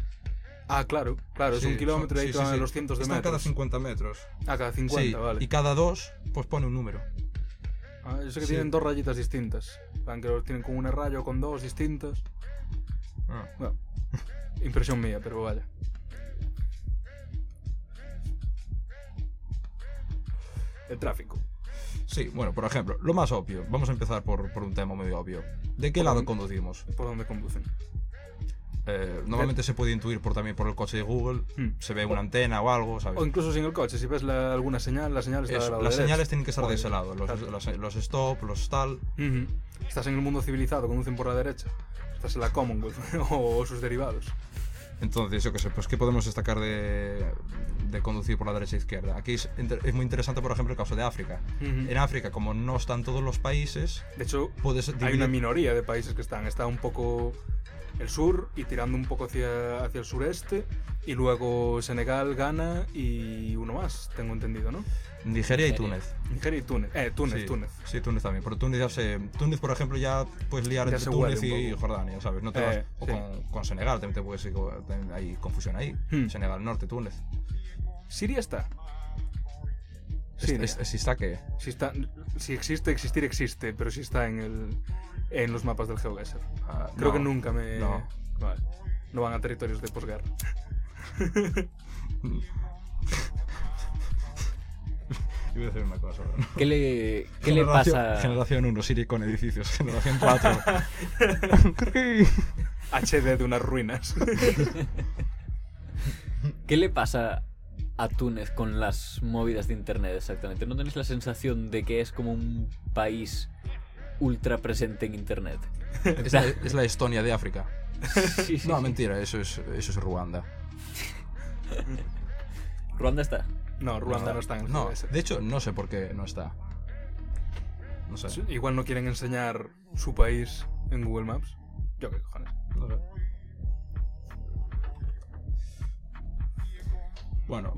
Ah, claro, claro, es un kilómetro son- y ahí sí, sí, los cientos de Están metros. cada 50 metros. Ah, cada 50, sí, vale. y cada dos, pues pone un número. Ah, yo sé que tienen dos rayitas distintas. Que los tienen con una raya o con dos distintas. Ah. Bueno, impresión mía, pero vaya. El tráfico. Sí, bueno, por ejemplo, lo más obvio. Vamos a empezar por, por un tema muy obvio. ¿De qué lado dónde- conducimos? ¿Por dónde conducen? Eh, normalmente se puede intuir por, también por el coche de Google. Hmm. Se ve una antena o algo, ¿sabes? O incluso sin el coche, si ves la- alguna señal, la señal está Eso, del lado las derecho. señales tienen que estar de Joder, ese lado. Los, claro. los, los stop, los stall. Ujú. Estás en el mundo civilizado, conducen por la derecha. Estás en la Commonwealth o sus derivados. Entonces, yo qué sé, pues ¿qué podemos destacar de, de conducir por la derecha e izquierda? Aquí es, inter- es muy interesante, por ejemplo, el caso de África. En África, como no están todos los países, De hecho, puedes hay una minoría de países que están. Está un poco el sur y tirando un poco hacia, hacia el sureste. Y luego Senegal, Ghana y uno más, tengo entendido, ¿no? Nigeria y. Túnez. Nigeria y Túnez. Eh, Túnez, sí, Túnez. Sí, Túnez también. Pero Túnez ya se... Túnez, por ejemplo, ya puedes liar Ya entre Túnez y. Jordania, ¿sabes? No te Eh, vas... O sí. con, con Senegal también te puedes... también Hay confusión ahí. Hmm. Senegal Norte, Túnez. Siria está. Es- es- ¿Si está qué? Si, está, si existe, existir existe, pero si está en, el, en los mapas del GeoGuessr. Ah, Creo no. que nunca me... no. Vale. No van a territorios de posguerra. Iba a decir una cosa. ¿no? ¿Qué le, qué le Generación- pasa? Generación 1, Siri con edificios. Generación 4. HD de unas ruinas. ¿Qué le pasa a Túnez con las movidas de internet exactamente? ¿No tenéis la sensación de que es como un país ultra presente en internet? es, la, es la Estonia de África. Sí, sí, No, sí. mentira, eso es, eso es Ruanda. Ruanda está. No, Ruanda no está en el No, de hecho, no sé por qué no está. No sé. Igual no quieren enseñar su país en Google Maps. Yo qué cojones. No sé. Bueno,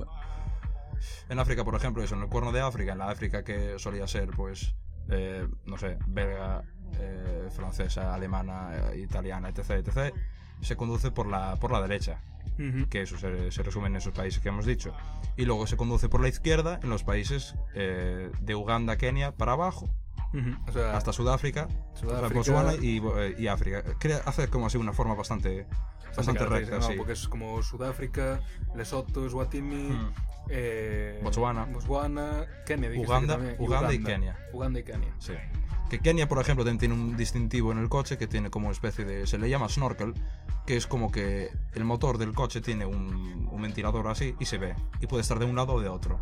en África, por ejemplo, eso, en el cuerno de África, en la África que solía ser, pues, eh, no sé, belga, eh, francesa, alemana, eh, italiana, etc., etc., se conduce por la, por la derecha, que eso se, se resume en esos países que hemos dicho. Y luego se conduce por la izquierda en los países de Uganda, Kenia, para abajo, Ujú. O sea, hasta Sudáfrica, Sudáfrica- Botswana y, eh, y África. Crea- hace como así una forma bastante, bastante recta, no, sí. porque es como Sudáfrica, Lesoto, Eswatini, Mm. eh, Botswana. Botswana, Kenia, Uganda- Uganda y Kenia. Uganda y Kenia. Sí. Que Kenia, por ejemplo, tiene un distintivo en el coche que tiene como una especie de. Se le llama snorkel, que es como que el motor del coche tiene un, un ventilador así y se ve. Y puede estar de un lado o de otro.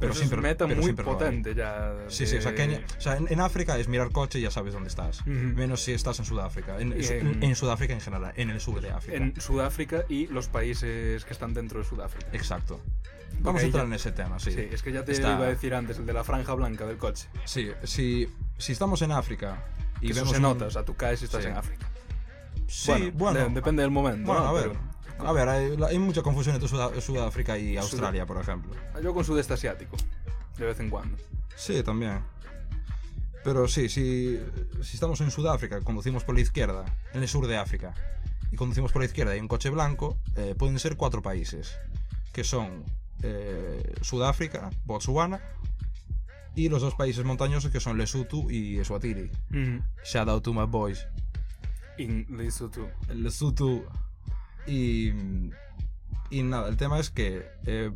Pero, eso es meta pero muy siempre potente ya. Sí, sí, o sea, de- Kenia, o sea, en, en África es mirar coche y ya sabes dónde estás. Ujú. Menos si estás en Sudáfrica. En, Y en- en- Sudáfrica en general, en el sur de África. En Sudáfrica y los países que están dentro de Sudáfrica. Exacto. Vamos a ahí entrar ya- en ese tema, sí. Sí, es que ya te Está- iba a decir antes, el de la franja blanca del coche. Sí, si, si estamos en África y Y eso vemos se un- nota, o sea, tú caes si estás Sí. en África. Sí, bueno, de- depende del momento. Bueno, ¿no? a ver. Pero- A ver, hay, hay mucha confusión entre Sudá- Sudáfrica y Australia, por ejemplo. yo con sudeste asiático, de vez en cuando. Sí, también. Pero sí, si, si estamos en Sudáfrica, conducimos por la izquierda, en el sur de África, y conducimos por la izquierda y un coche blanco, eh, pueden ser cuatro países, que son eh, Sudáfrica, Botswana, y los dos países montañosos que son Lesotho y Eswatini. Shout out to my boys. In Lesotho. Lesotho. Y, y nada, el tema es que eh,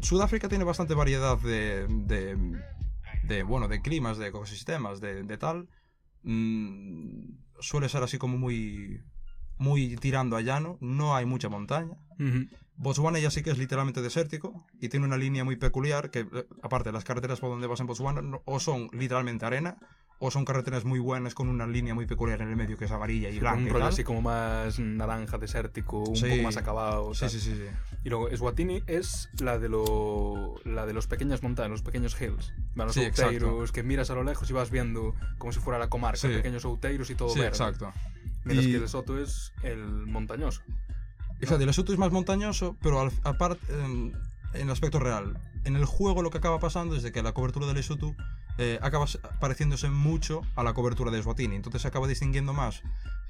Sudáfrica tiene bastante variedad de, de, de, bueno, de climas, de ecosistemas, de, de tal. Mm, suele ser así como muy, muy tirando a llano, no hay mucha montaña. Botswana ya sí que es literalmente desértico y tiene una línea muy peculiar que, eh, aparte, las carreteras por donde vas en Botswana no- o son literalmente arena o son carreteras muy buenas con una línea muy peculiar en el medio que es amarilla y Con blanca. un rollo así como más naranja, desértico, un Sí. poco más acabado. Sí, sí, sí, sí. Y luego Eswatini es la de lo, la de los pequeñas montañas, los pequeños hills. Los Sí, exacto. outeiros que miras a lo lejos y vas viendo como si fuera la comarca, Sí. pequeños outeiros y todo Sí, verde. exacto. Mientras Y- que Lesoto es el montañoso. Exacto, el Lesotho es más montañoso, pero aparte, en, el aspecto real. En el juego lo que acaba pasando es de que la cobertura de Lesotho eh, acaba pareciéndose mucho a la cobertura de Eswatini. Entonces se acaba distinguiendo más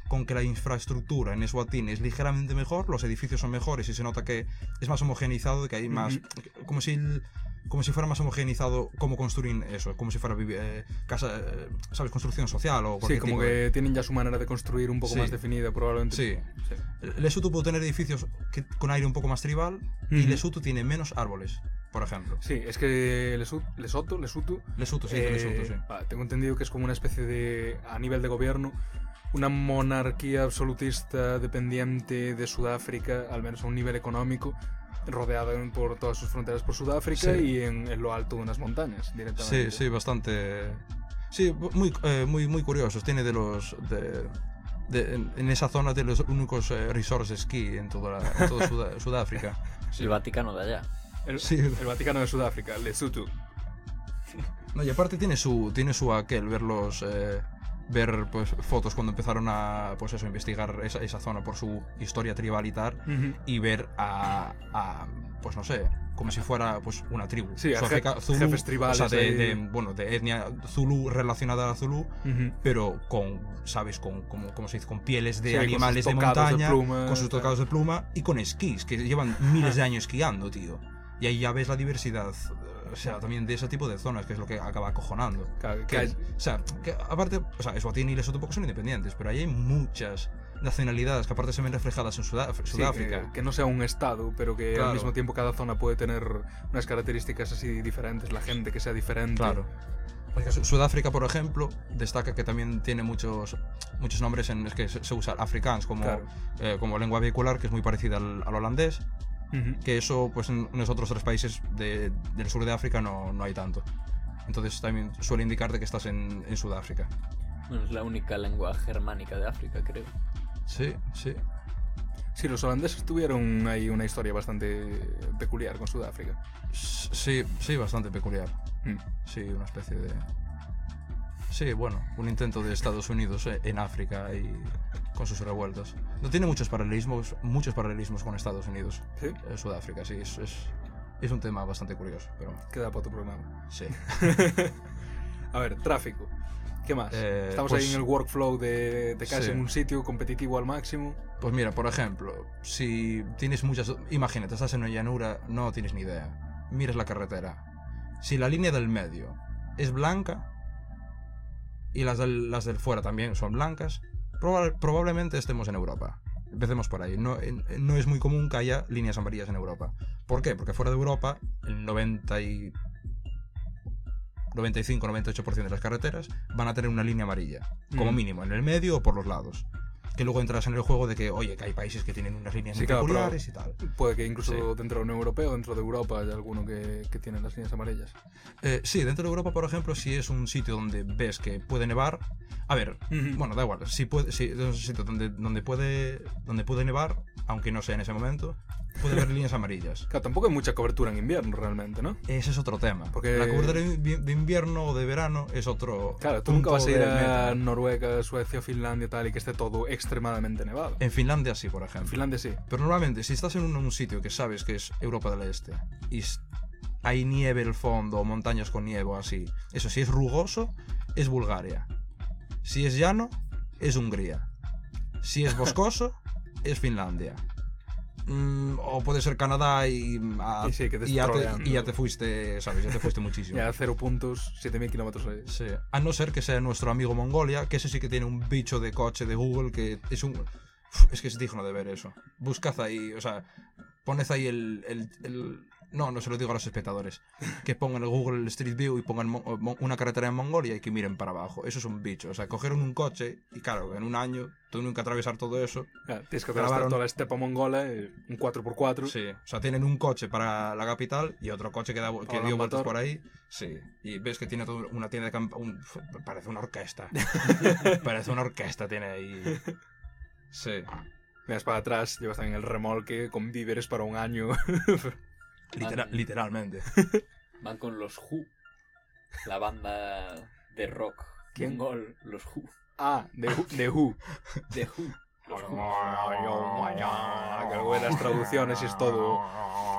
con que la infraestructura en Eswatini es ligeramente mejor, los edificios son mejores y se nota que es más homogeneizado, que hay más... Como si... el- como si fuera más homogeneizado cómo construir eso, como si fuera eh, casa, eh, ¿sabes? Construcción social o Sí, cualquier como tipo que tienen ya su manera de construir un poco Sí. más definida, probablemente. Sí. Sí. Lesotho puede tener edificios que- con aire un poco más tribal y. Lesotho tiene menos árboles, por ejemplo. Sí, es que Lesoto, Lesutu, Lesotho, sí, eh, sí. tengo entendido que es como una especie de, a nivel de gobierno, una monarquía absolutista dependiente de Sudáfrica, al menos a un nivel económico, rodeada por todas sus fronteras por Sudáfrica Sí. y en, en lo alto de unas montañas Sí, directamente. sí, bastante. Sí, muy, eh, muy, muy curiosos. Tiene de los. De, de- en, en esa zona de los únicos eh, resorts de esquí en toda, la- en toda Sudá- Sudáfrica. El Vaticano de allá. El, Sí. el Vaticano de Sudáfrica, Lesotho. No, y aparte tiene su, tiene su aquel, verlos. eh, ver pues, fotos cuando empezaron a pues eso, investigar esa, esa zona por su historia tribal y tal. y ver a, a, pues no sé, como si fuera pues una tribu. Sí, Zulu, jefes tribales o sea, de, bueno, de etnia Zulu relacionada a Zulu, Ujú. pero con, ¿sabes? Con, como, como se dice, con pieles de Sí, animales de montaña, pluma, con sus tocados de pluma y con esquís, que llevan miles de años esquiando, tío. Y ahí ya ves la diversidad, eh, o sea, también de ese tipo de zonas, que es lo que acaba acojonando. Claro, que Que, o sea, que aparte, o sea, Eswatini y Lesotho poco son independientes, pero ahí hay muchas nacionalidades que aparte se ven reflejadas en Sudá- Sí, Sudáfrica. que, que no sea un estado, pero que Claro. al mismo tiempo cada zona puede tener unas características así diferentes, la gente que sea diferente. Claro. Porque Sudáfrica, por ejemplo, destaca que también tiene muchos, muchos nombres en es que se, se usa afrikaans como, Claro. eh, como lengua vehicular, que es muy parecida al, al holandés, Que eso pues en, los otros tres países de- del sur de África no, no hay tanto. Entonces también suele indicarte que estás en, en Sudáfrica. Bueno, es la única lengua germánica de África, creo. Sí, sí. Sí, los holandeses tuvieron ahí una historia bastante peculiar con Sudáfrica. Sí, sí, bastante peculiar. Mm. Sí, una especie de... Sí, bueno, un intento de Estados Unidos eh, en África y con sus revueltas. No tiene muchos paralelismos, muchos paralelismos con Estados Unidos. Sí, Eh, Sudáfrica, sí, es, es, es un tema bastante curioso, pero queda para otro programa. sí. A ver, tráfico. ¿Qué más? Eh, Estamos pues- ahí en el workflow de, de casi Sí. en un sitio competitivo al máximo. Pues mira, por ejemplo, si tienes muchas... Imagínate, estás en una llanura, no tienes ni idea. Miras la carretera. Si la línea del medio es blanca y las del, las del fuera también son blancas, proba- probablemente estemos en Europa. Empecemos por ahí. No, no es muy común que haya líneas amarillas en Europa. ¿Por qué? Porque fuera de Europa, el 90 y 95-98% de las carreteras van a tener una línea amarilla, como Mm. mínimo, en el medio o por los lados. Que luego entras en el juego de que, oye, que hay países que tienen unas líneas Sí, claro, y tal. Puede que incluso Sí. dentro de la Unión Europea o dentro de Europa haya alguno que, que tiene las líneas amarillas. Eh, sí, dentro de Europa, por ejemplo, si es un sitio donde ves que puede nevar. A ver, bueno, da igual. Si puede, si es un sitio donde, donde, puede, donde puede nevar, aunque no sea en ese momento, puede haber líneas amarillas. Claro, tampoco hay mucha cobertura en invierno realmente, ¿no? Ese es otro tema. Porque- La cobertura de invi- de invierno o de verano es otro. Claro, tú nunca vas a ir a. Noruega, Suecia, Finlandia tal y que esté todo extremadamente nevado. En Finlandia sí, por En ejemplo. Finlandia sí. Pero normalmente, si estás en un, un sitio que sabes que es Europa del Este y hay nieve al fondo montañas con nieve o así, eso si es rugoso, es Bulgaria. Si es llano, es Hungría. Si es boscoso, es Finlandia. Mm, o puede ser Canadá y, Y sí, que te y ya, te, estrolean. y ya te fuiste, ¿sabes? Ya te fuiste muchísimo. Ya cero puntos, 7000 kilómetros ahí. Sí. A no ser que sea nuestro amigo Mongolia, que ese sí que tiene un bicho de coche de Google que es un... Es que es digno de ver eso. Buscad ahí, o sea, poned ahí el, el- el No, no se lo digo a los espectadores. Que pongan el Google Street View y pongan una carretera en Mongolia y que miren para abajo. Eso es un bicho. O sea, cogieron un coche y claro, en un año tuvieron que atravesar todo eso. Ah, tienes que atravesar Grabaron- toda la estepa mongola, eh, un 4x4. Sí. O sea, tienen un coche para la capital y otro coche que, da, que dio vueltas por ahí. Sí. Y ves que tiene toda una tienda de camp un- Parece una orquesta. Parece una orquesta tiene ahí. Sí. Miras para atrás, llevas también el remolque con víveres para un año. Litera- literalmente. Van con los Who. La banda de rock. ¿Quién? Mongol, los Who. ah, de, Who- de Who. De Who. Que las traducciones y es todo.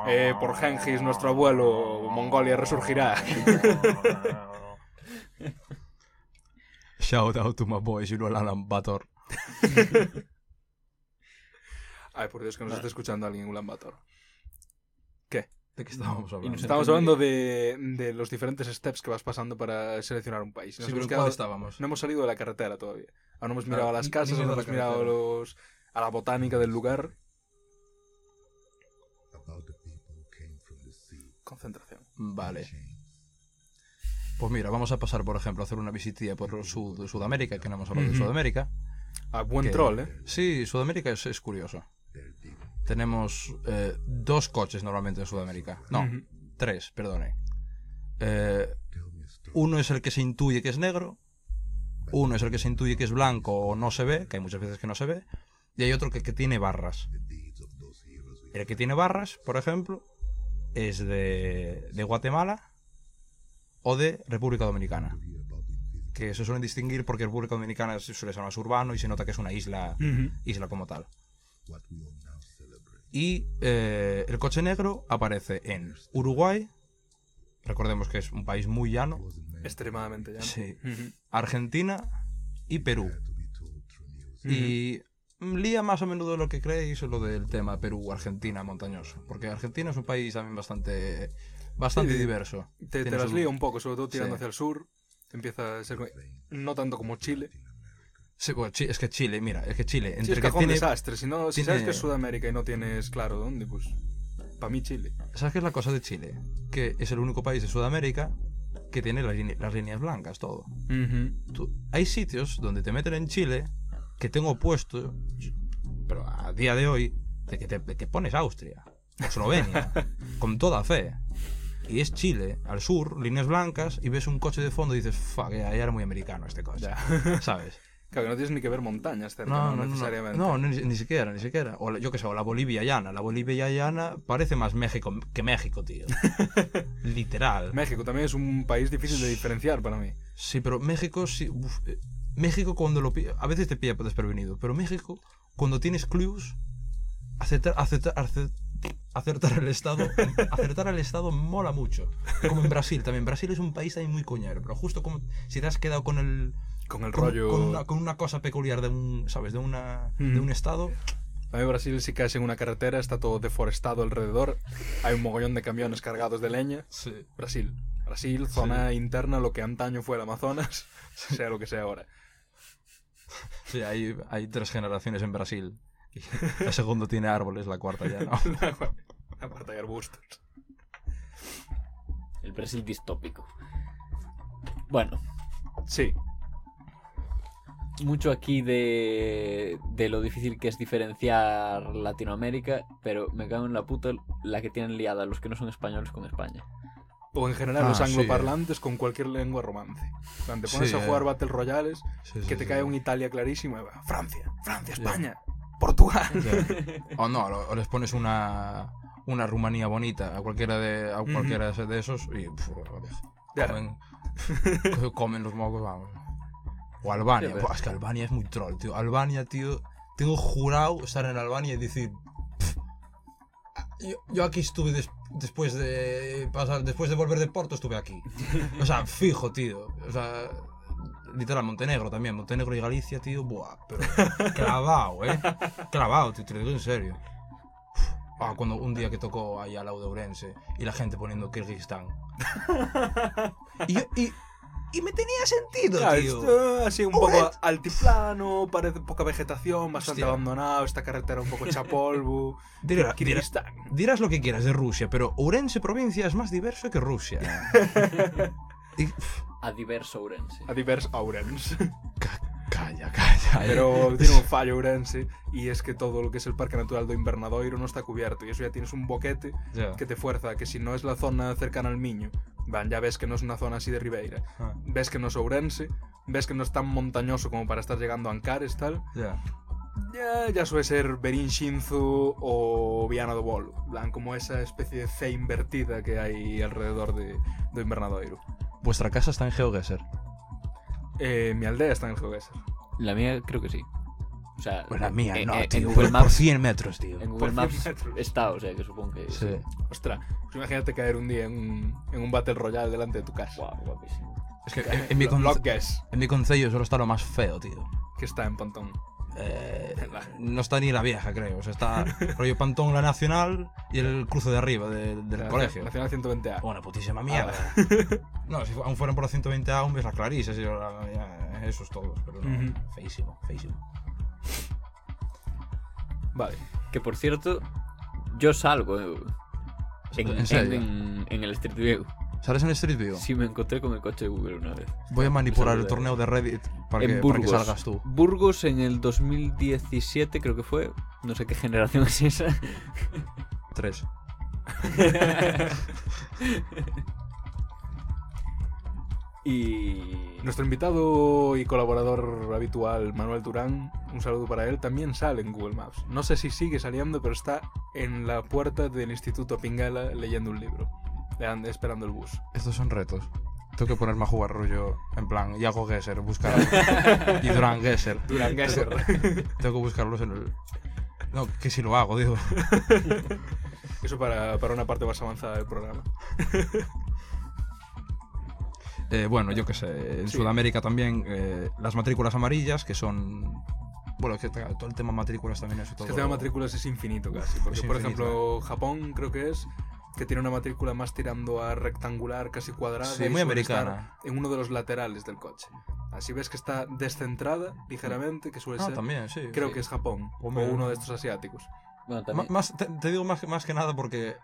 Eh, por Gengis, nuestro abuelo, Mongolia resurgirá. Shout out to my you know Alan Bator. Ay, por Dios, que nos está escuchando alguien en Ulaanbaatar. ¿De qué estábamos hablando? nos hablando de, de los diferentes steps que vas pasando para seleccionar un país. Nos Sí, pero hemos ¿en quedado- cuál estábamos? No hemos salido de la carretera todavía. Aún no hemos mirado Ah, a las casas, no hemos mirado los, a la botánica del lugar. Concentración. Vale. Pues mira, vamos a pasar, por ejemplo, a hacer una visitilla por Sud- Sudamérica, que no hemos hablado de. Sudamérica. Ah, buen que- troll, ¿eh? Sí, Sudamérica es, es curioso. Tenemos eh, dos coches normalmente en Sudamérica. No, tres, perdone. Eh, uno es el que se intuye que es negro. Uno es el que se intuye que es blanco o no se ve, que hay muchas veces que no se ve. Y hay otro que, que tiene barras. El que tiene barras, por ejemplo, es de, de Guatemala o de República Dominicana. Que se suelen distinguir porque República Dominicana suele ser más urbano y se nota que es una isla, isla como tal. Y eh, el coche negro aparece en Uruguay, recordemos que es un país muy llano, Extremadamente ya. sí. Argentina y Perú. Y lía más a menudo lo que creéis lo del tema Perú-Argentina montañoso, porque Argentina es un país también bastante, bastante Sí, diverso. Te, las su- lía un poco, sobre todo tirando Sí. hacia el sur. Empieza a ser. No tanto como Chile. Sí, Chi- es que Chile, mira, es que Chile, Sí, entre es que cajón tiene... desastre. Si, no, si tiene- sabes que es Sudamérica y no tienes claro dónde, pues. Para mí, Chile. ¿Sabes qué es la cosa de Chile? Que es el único país de Sudamérica que tiene las, líneas blancas, todo. Tú- hay sitios donde te meten en Chile que tengo puesto, pero a día de hoy, de que, te, de que pones Austria, o Eslovenia, con toda fe. Y es Chile, al sur, líneas blancas, y ves un coche de fondo y dices, fuck, ya, ya era muy americano este coche. Ya. ¿Sabes? Claro, que no tienes ni que ver montañas cerca, No, no, no, no, no, necesariamente. no, ni, ni siquiera, ni siquiera. O la- yo qué sé, o la Bolivia llana. La Bolivia llana parece más México que México, tío. Literal. México también es un país difícil de diferenciar para mí. Sí, pero México sí. uf, eh, México cuando lo A veces te pilla desprevenido. Pero México, cuando tienes clues, acertar, acertar, acer- acertar el estado. acertar al estado mola mucho. Como en Brasil también. Brasil es un país también muy coñero. Pero justo como si te has quedado con el. Con el Con, rollo. con una, con una cosa peculiar de un. ¿Sabes? De una. De un estado. A mí Brasil si caes en una carretera está todo deforestado alrededor. Hay un mogollón de camiones cargados de leña. Sí. Brasil. Brasil, zona interna, lo que antaño fue el Amazonas, sea lo que sea ahora. Sí, hay, hay tres generaciones en Brasil. La segunda tiene árboles, la cuarta ya no. Aparte hay arbustos. El Brasil distópico. Bueno, Sí, mucho aquí de, de lo difícil que es diferenciar Latinoamérica, pero me cago en la puta la que tienen liada los que no son españoles con España. o en general Ah, los sí, angloparlantes con cualquier lengua romance. Cuando te pones Sí, a jugar eh. Battle Royales, Sí, que te sí. cae un Italia clarísimo, y va, Francia, Francia, España, Portugal. O no, o les pones una, una Rumanía bonita a cualquiera de, a cualquiera de esos y pf, Ya. comen, comen los mocos, vamos. O Albania. Buah, es que Albania es muy troll, tío. Albania, tío. Tengo jurado estar en Albania y decir. "Pff, Yo, yo aquí estuve des- después de pasar, después de volver de Porto estuve aquí. O sea, fijo, tío. O sea, literal, Montenegro también. Montenegro y Galicia, tío. Buah, pero clavado, eh. Clavado, tío, te lo digo en serio. Ah, cuando un día que tocó ahí al lado de Ourense y la gente poniendo Kirguistán. Y, yo- y Y me tenía sentido, Claro, tío. esto así un poco Ourense. altiplano, parece poca vegetación, bastante Hostia. abandonado, esta carretera un poco hecha polvo. Dirá- dirá- Kirguistán. dirás lo que quieras de Rusia, pero Ourense provincia es más diverso que Rusia. Y- A diverso Ourense. A divers Aurens. Calla, calla. Eh. Pero tiene un fallo Ourense y es que todo lo que es el Parque Natural do Invernadoiro no está cubierto y eso ya tienes un boquete yeah. que te fuerza que si no es la zona cercana al Miño, van, ya ves que no es una zona así de Ribeira, ah. ves que no es Ourense, ves que no es tan montañoso como para estar llegando a Ancares, tal. Yeah. Ya, ya suele ser Berín Shinzu o Viana do Bolo, plan, como esa especie de C invertida que hay alrededor de, do Invernadoiro. Vuestra casa está en GeoGuessr. Eh, mi aldea está en el Geoguessr. La mía creo que sí. O sea, Pues la mía, en, no, en- en tío. Google por, por Maps, 100 metros, tío. en Google 100 Maps está, o sea que supongo que Sí. Ostras, pues imagínate caer un día en un, en un Battle Royale delante de tu casa. Guau, guapísimo. Es que en, en mi en mi concello solo está lo más feo, tío. que está en Pontón. Eh, no está ni la vieja, creo. O sea, está rollo Pantón, la Nacional y el cruce de arriba de- del La- colegio. Nacional 120A. Una putísima mierda. No, si aún fueran por la 120 aún ves la Clarice, sí, la- ya, esos todos, pero no, Ujú. feísimo, feísimo. Vale. Que por cierto, yo salgo en, ¿En en- serio? en- en el Street View. ¿Sales en Street View? Sí, me encontré con el coche de Google una vez. Voy a manipular el torneo de Reddit para, en que, para Burgos. que salgas tú. Burgos en el 2017 creo que fue. No sé qué generación es esa. Tres. y... Nuestro invitado y colaborador habitual, Manuel Turán, un saludo para él, también sale en Google Maps. No sé si sigue saliendo, pero está en la puerta del Instituto Pingala leyendo un libro, le- esperando el bus. Estos son retos. Tengo que ponerme a jugar rollo en plan Iago Gesser, buscar y Durán Gesser. Durán Gesser. Tengo que buscarlos en el. No, que si lo hago, digo. Eso para, para una parte más avanzada del programa. Eh, bueno, yo qué sé, en Sí. Sudamérica también eh, las matrículas amarillas, que son. Bueno, que todo el tema matrículas también es todo. Es que el tema de matrículas es infinito casi. Porque, Es por infinito, ejemplo, Japón creo que es que tiene una matrícula más tirando a rectangular, casi cuadrada. Sí, y muy americana. En uno de los laterales del coche. Así ves que está descentrada ligeramente, que suele Ah, ser. también, sí. Creo sí. que es Japón. Hombre. O uno de estos asiáticos. Bueno, también... Más, te, te digo más, más que nada porque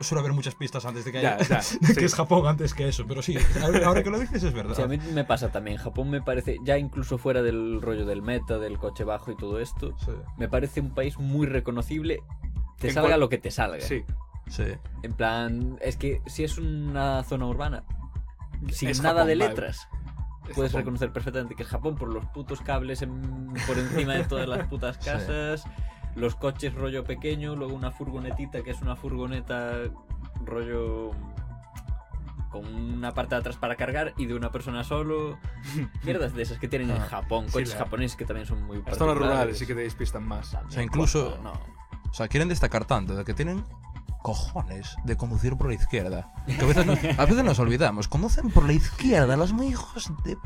suele haber muchas pistas antes de que Ya, haya. ya, sí. que es Japón antes que eso, pero sí, ahora ahora que lo dices es verdad. Sí, a mí me pasa también. Japón me parece, ya incluso fuera del rollo del meta, del coche bajo y todo esto, Sí, me parece un país muy reconocible. Te En salga cual- lo que te salga. Sí. Sí. En plan, es que si es una zona urbana, sin Es nada Japón, de letras, es puedes Japón. reconocer perfectamente que es Japón por los putos cables en- por encima de todas las putas Sí. casas, los coches rollo pequeño, luego una furgonetita que es una furgoneta rollo con una parte de atrás para cargar y de una persona solo. Mierdas de esas que tienen en Ah, Japón, sí, coches la- japoneses que también son muy Las zonas rurales sí que te despistan más. También, O sea, incluso- no. O sea, quieren destacar tanto de que tienen cojones de conducir por la izquierda. Que a veces, no- a veces nos olvidamos. Conducen por la izquierda, los muy hijos de.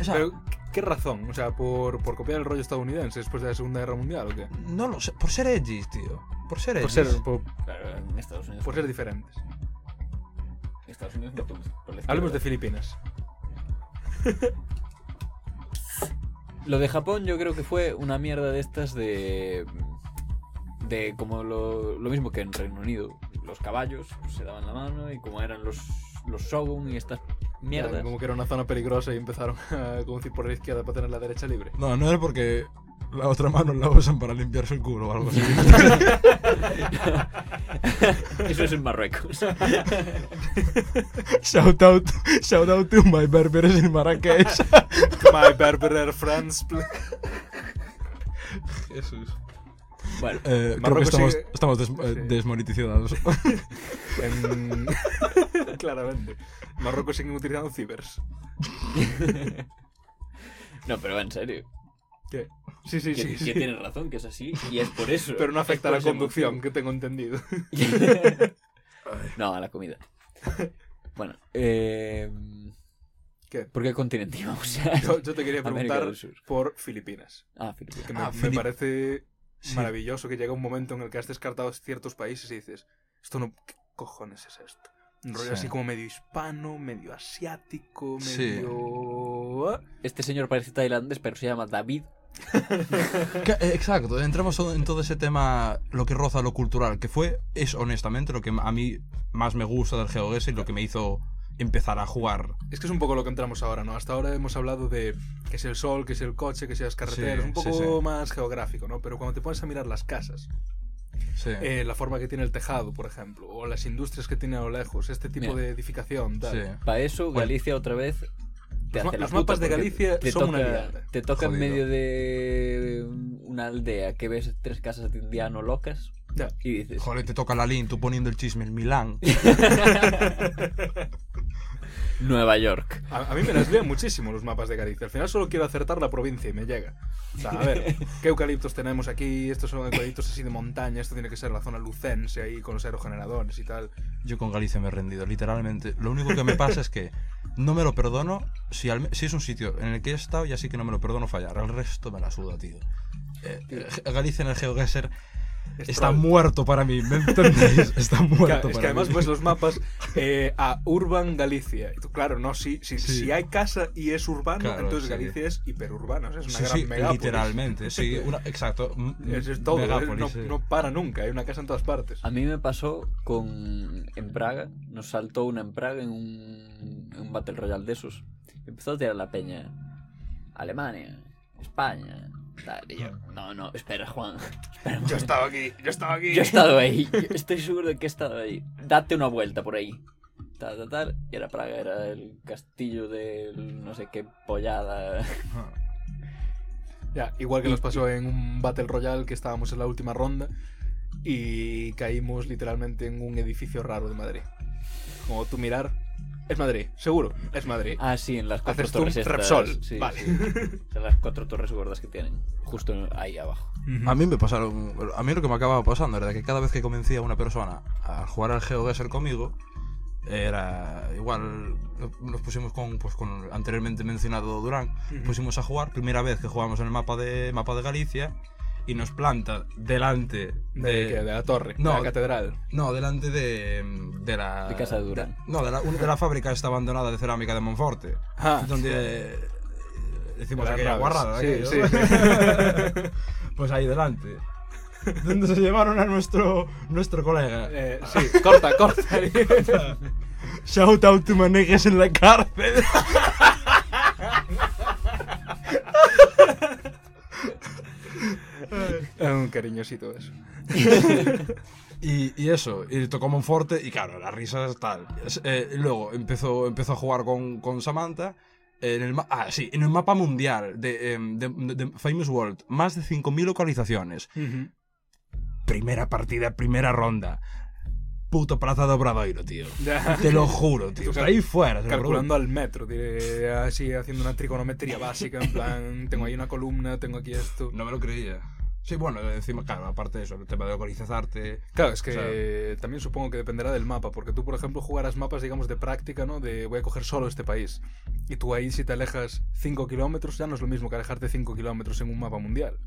O sea, Pero, ¿qué razón? O sea, ¿por, por copiar el rollo estadounidense después de la Segunda Guerra Mundial o qué? no lo sé. Por ser edgy, tío. Por ser edgy. Por ser, por, Claro, en Estados Unidos. por ser diferentes. en Estados Unidos no por la Hablemos de. Filipinas. Lo de Japón yo creo que fue una mierda de estas de... De como lo, lo mismo que en Reino Unido. Los caballos pues, se daban la mano y como eran los, los shogun y estas mierdas. Como que era una zona peligrosa y empezaron a conducir por la izquierda para tener la derecha libre. No, no es porque la otra mano la usan para limpiarse el culo o algo así. Eso es en Marruecos. shout out, shout out to my berbers in Marrakech. My Berberer friends. Jesús. Bueno, Eh, creo que Marruecos estamos, sigue- estamos des- eh, Sí. desmonetizados. En... Claramente. Marruecos siguen utilizando cibers. no, pero en serio. ¿Qué? Sí, sí, que, sí. que sí. tienes razón, que es así. Y es por eso. Pero no afecta a la conducción, que tengo entendido. no, a la comida. Bueno, eh... ¿Qué? ¿Por qué continente íbamos a Yo, yo te quería preguntar por Filipinas. Ah, Filipinas. Que me, Ah, me Filip- parece Sí. maravilloso que llega un momento en el que has descartado ciertos países y dices, esto no, ¿qué cojones es esto? Un rollo Sí. así como medio hispano, medio asiático, Sí. medio... Este señor parece tailandés, pero se llama David. Exacto, entramos en todo ese tema, lo que roza lo cultural, que fue, es honestamente lo que a mí más me gusta del GeoGuessr y lo que me hizo empezar a jugar. Es que es un poco lo que entramos ahora, ¿no? Hasta ahora hemos hablado de que es el sol, que es el coche, que sean las carreteras, Sí, un poco sí, sí. más geográfico, ¿no? Pero cuando te pones a mirar las casas, Sí. eh, la forma que tiene el tejado, por ejemplo, o las industrias que tiene a lo lejos, este tipo Mira. de edificación, tal. Sí. Para eso, Bueno. Galicia otra vez. Te Los ma- los mapas de Galicia te son toca, una liada. Te toca en Jodido. medio de una aldea que ves tres casas de indiano locas Ya. y dices. Joder, te toca la link, tú poniendo el chisme en Milán. Nueva York. A, a mí me las lían muchísimo los mapas de Galicia. Al final solo quiero acertar la provincia y me llega. O sea, a ver, ¿qué eucaliptos tenemos aquí? Estos son eucaliptos así de montaña. Esto tiene que ser la zona lucense ahí con los aerogeneradores y tal. Yo con Galicia me he rendido, literalmente. Lo único que me pasa es que no me lo perdono si, al es un sitio en el que he estado y así que no me lo perdono fallar. El resto me la suda, tío. Eh, Galicia en el GeoGuessr Es está muerto para mí, ¿me entendéis? Está muerto Claro, es para que además mí. ves los mapas eh, a Urban Galicia. Y tú, claro, no, si, si, Sí. si hay casa y es urbano, Claro, entonces sí. Galicia es o sea, es una Sí, gran sí, megápolis. literalmente, sí, una- exacto. Es, es todo, megápolis, no, sí. no para nunca, hay una casa en todas partes. A mí me pasó con. En Praga. Nos saltó una en Praga en un, en un Battle Royale de esos. Empezó a tirar la peña. Alemania, España. Tal, y yo, no, no, espera, Juan. Espera, Yo momento. estaba aquí, yo estaba aquí. Yo he estado ahí, estoy seguro de que he estado ahí. Date una vuelta por ahí. Tal, tal, tal. Y era Praga, era el castillo del no sé qué pollada. Ya, igual que nos pasó en un Battle Royale que estábamos en la última ronda y caímos literalmente en un edificio raro de Madrid. Como tú mirar, es Madrid, seguro, es Madrid. Ah, sí, en las cuatro Haces torres estas. Repsol. Sí, Vale. sí. En las cuatro torres gordas que tienen. Justo ahí abajo. A mí me pasaron. A mí lo que me acababa pasando era que cada vez que convencía a una persona a jugar al GeoGuessr conmigo, era igual. Nos pusimos con, pues, con el anteriormente mencionado Durán, pusimos a jugar. Primera vez que jugamos en el mapa de, mapa de Galicia y nos planta delante De, de. que- de la torre, No, de la catedral. No, delante de, de la. De casa de Durán. de- no, de la, de la fábrica esta abandonada de cerámica de Monforte. Ah, donde eh, decimos aquella guarrada. Sí, aquello, sí, pues ahí delante. Donde se llevaron a nuestro, nuestro colega. Eh, sí, corta, corta. Shout out to manejes en la cárcel. Un cariñosito eso. Y, y eso, y tocó Monforte y claro, las risas tal. Eh, luego empezó, empezó a jugar con, con Samantha. En el, ah, sí, en el mapa mundial de, em, de- de- de Famous World, más de 5.000 localizaciones. Primera partida, primera ronda. Puto Plaza de Obradoiro, tío. Te lo juro, tío. Cal- ahí fuera. Calculando al metro, diré, así haciendo una trigonometría básica, en plan, tengo ahí una columna, tengo aquí esto. No me lo creía. Sí, bueno, encima, claro, aparte de eso, el tema de localizarte. Claro, es que O sea- también supongo que dependerá del mapa, porque tú, por ejemplo, jugarás mapas, digamos, de práctica, ¿no? De voy a coger solo este país. Y tú ahí, si te alejas 5 kilómetros, ya no es lo mismo que alejarte 5 kilómetros en un mapa mundial.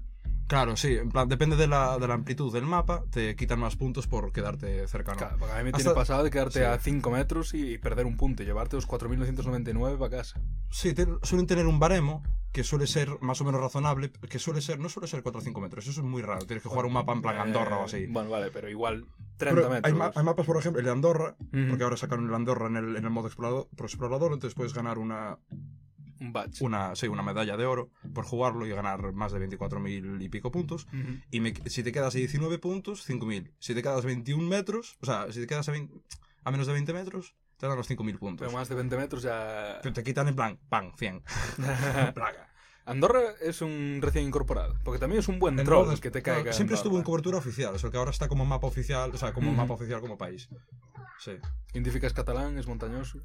Claro, sí, en plan, depende de la, de la amplitud del mapa, te quitan más puntos por quedarte cercano. Claro, porque a mí me Hasta- tiene pasado de quedarte sí. a 5 metros y perder un punto y llevarte los 4.999 para casa. Sí, te- suelen tener un baremo que suele ser más o menos razonable, que suele ser, no suele ser 4 o 5 metros, eso es muy raro, tienes que jugar un mapa en plan Andorra o así. Eh, Bueno, vale, pero igual 30 Pero hay, metros. ma- hay mapas, por ejemplo, el de Andorra, porque ahora sacaron el Andorra en el, en el modo explorador, pro explorador, entonces puedes ganar una, Un badge. una, sí, una medalla de oro por jugarlo y ganar más de 24.000 y pico puntos. Ujú. Y me- si te quedas a 19 puntos, 5.000. Si te quedas a 21 metros, o sea, si te quedas a, 20 a menos de 20 metros, te dan los 5.000 puntos. Pero más de 20 metros ya... Pero te quitan en plan, ¡pam! 100. Plaga. Andorra es un recién incorporado, porque también es un buen troll que te claro, caiga. Siempre estuvo en cobertura oficial, o sea, que ahora está como mapa oficial, o sea, como mapa oficial como país. Sí. Identificas catalán, es montañoso.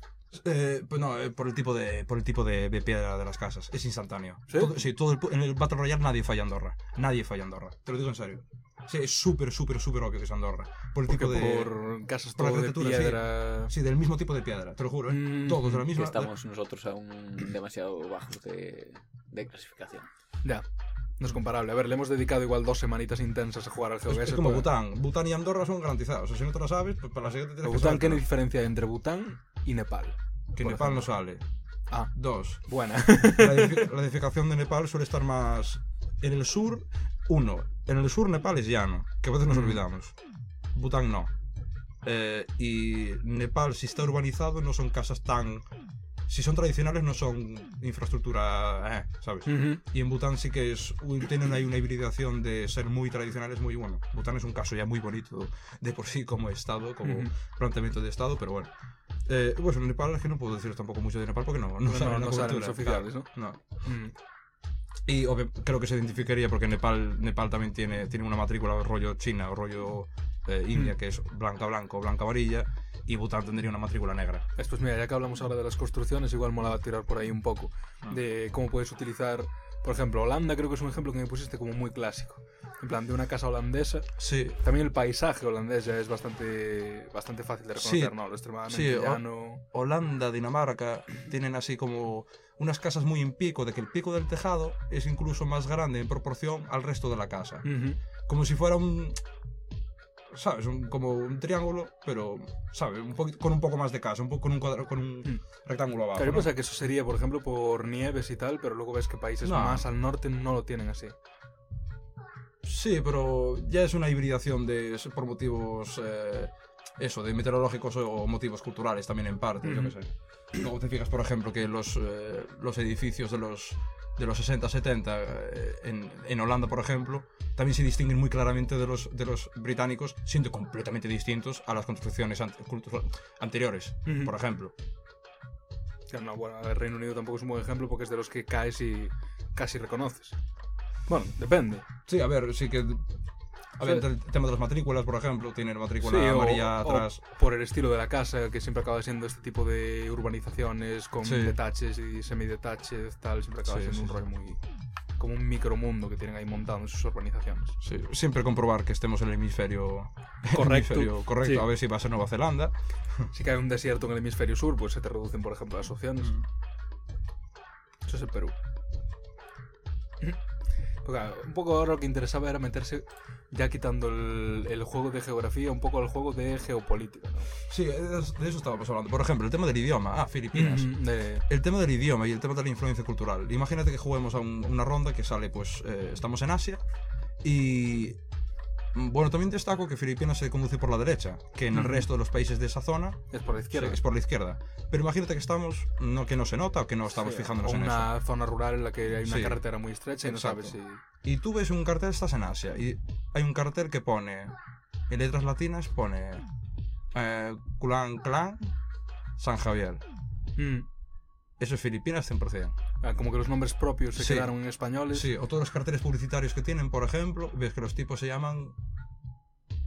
Eh, pues no, eh, por el tipo de por el tipo de, de piedra de las casas, es instantáneo. ¿Sí? Todo, sí, todo el, en el Battle Royale nadie falla Andorra. Nadie falla Andorra. Te lo digo en serio. Sí, es súper, súper, súper obvio que es Andorra. Por el Porque tipo de. por casas por la todo de arquitectura, sí. piedra. Sí, del mismo tipo de piedra, te lo juro, ¿eh? Mm, Todos de la Que misma. estamos nosotros aún demasiado bajos de, de clasificación. Ya. No es comparable. A ver, le hemos dedicado igual dos semanitas intensas a jugar al Es, GeoGuessr. es como para- Bután. Bután y Andorra son garantizados. O sea, si no te lo sabes, pues para la siguiente tienes que Bután, ¿qué sabértelo. diferencia hay entre Bután y Nepal? Que Nepal no ejemplo? sale. Ah, Dos. buena. La, edifi- la edificación de Nepal suele estar más en el sur. Uno, en el sur Nepal es llano, que a veces nos Mm. olvidamos. Bután no. Eh, y Nepal, si está urbanizado, no son casas tan. Si son tradicionales, no son infraestructura, eh, ¿sabes? Ujú. Y en Bután sí que es, tienen ahí una hibridación de ser muy tradicionales, muy bueno. Bután es un caso ya muy bonito de por sí como estado, como Ujú. planteamiento de estado, pero bueno. Eh, pues en Nepal es que no puedo deciros tampoco mucho de Nepal porque no, no, No, sale en no cobertura, los oficiales, claro, no. Mm. Y obvio, creo que se identificaría porque Nepal, Nepal también tiene, tiene una matrícula rollo China o rollo eh, India, Mm. que es blanca blanco, blanca varilla, y Bután tendría una matrícula negra. Después, mira, ya que hablamos ahora de las construcciones, igual molaba tirar por ahí un poco Ah. de cómo puedes utilizar, por ejemplo, Holanda creo que es un ejemplo que me pusiste como muy clásico. En plan, de una casa holandesa. Sí, También el paisaje holandés ya es bastante, bastante fácil de reconocer, Sí. ¿no? Lo extremadamente Sí, llano. Holanda, Dinamarca, tienen así como unas casas muy en pico, de que el pico del tejado es incluso más grande en proporción al resto de la casa. Como si fuera un... ¿Sabes? Un- como un triángulo, pero, ¿sabes? Un con un poco más de casa, un poco con un, cuadra- con un Mm. rectángulo abajo. Claro, yo ¿no? que eso sería, por ejemplo, por nieves y tal, pero luego ves que países No. más al norte no lo tienen así. Sí, pero ya es una hibridación de por motivos eh, eso, de meteorológicos o motivos culturales también en parte, yo Ujú. qué sé. Luego te fijas, por ejemplo, que los, eh, los edificios de los de los 60, 70 eh, en, en Holanda, por ejemplo, también se distinguen muy claramente de los, de los británicos, siendo completamente distintos a las construcciones anteriores, Ujú. por ejemplo. No, bueno, el Reino Unido tampoco es un buen ejemplo porque es de los que caes y casi reconoces. Bueno, depende. Sí, a ver, sí que... Sí. el tema de las matrículas, por ejemplo, tienen matrícula Sí, amarilla o atrás. por el estilo de la casa, que siempre acaba siendo este tipo de urbanizaciones con Sí. detaches y semidetaches, tal, siempre acaba Sí, siendo un rollo muy. como un micromundo que tienen ahí montado en sus urbanizaciones. Sí, siempre comprobar que estemos en el hemisferio el Correcto. hemisferio correcto, a ver si va a ser Nueva Zelanda. Si cae un desierto en el hemisferio sur, pues se te reducen, por ejemplo, las opciones. Mm. Eso es el Perú. Porque, claro, un poco ahora lo que interesaba era meterse, ya quitando el, el juego de geografía, un poco al juego de geopolítica. ¿no? Sí, de eso estábamos hablando. Por ejemplo, el tema del idioma. Ah, Filipinas. De- El tema del idioma y el tema de la influencia cultural. Imagínate que juguemos a un- una ronda que sale, pues, eh, estamos en Asia y... mm, Bueno, también destaco que Filipinas se conduce por la derecha, que en el resto de los países de esa zona es por la sí, izquierda. es por la izquierda. Pero imagínate que estamos, no que no se nota o que no estamos Sí, fijándonos en eso. una zona rural en la que hay una Sí. carretera muy estrecha y no Exacto. sabes si... Y tú ves un cartel, estás en Asia, y hay un cartel que pone, en letras latinas pone eh, Kulan Clan, San Javier. Mm. Eso es Filipinas 100%. Ah, como que los nombres propios se Sí. quedaron en españoles. Sí, o todos los carteles publicitarios que tienen, por ejemplo, ves que los tipos se llaman,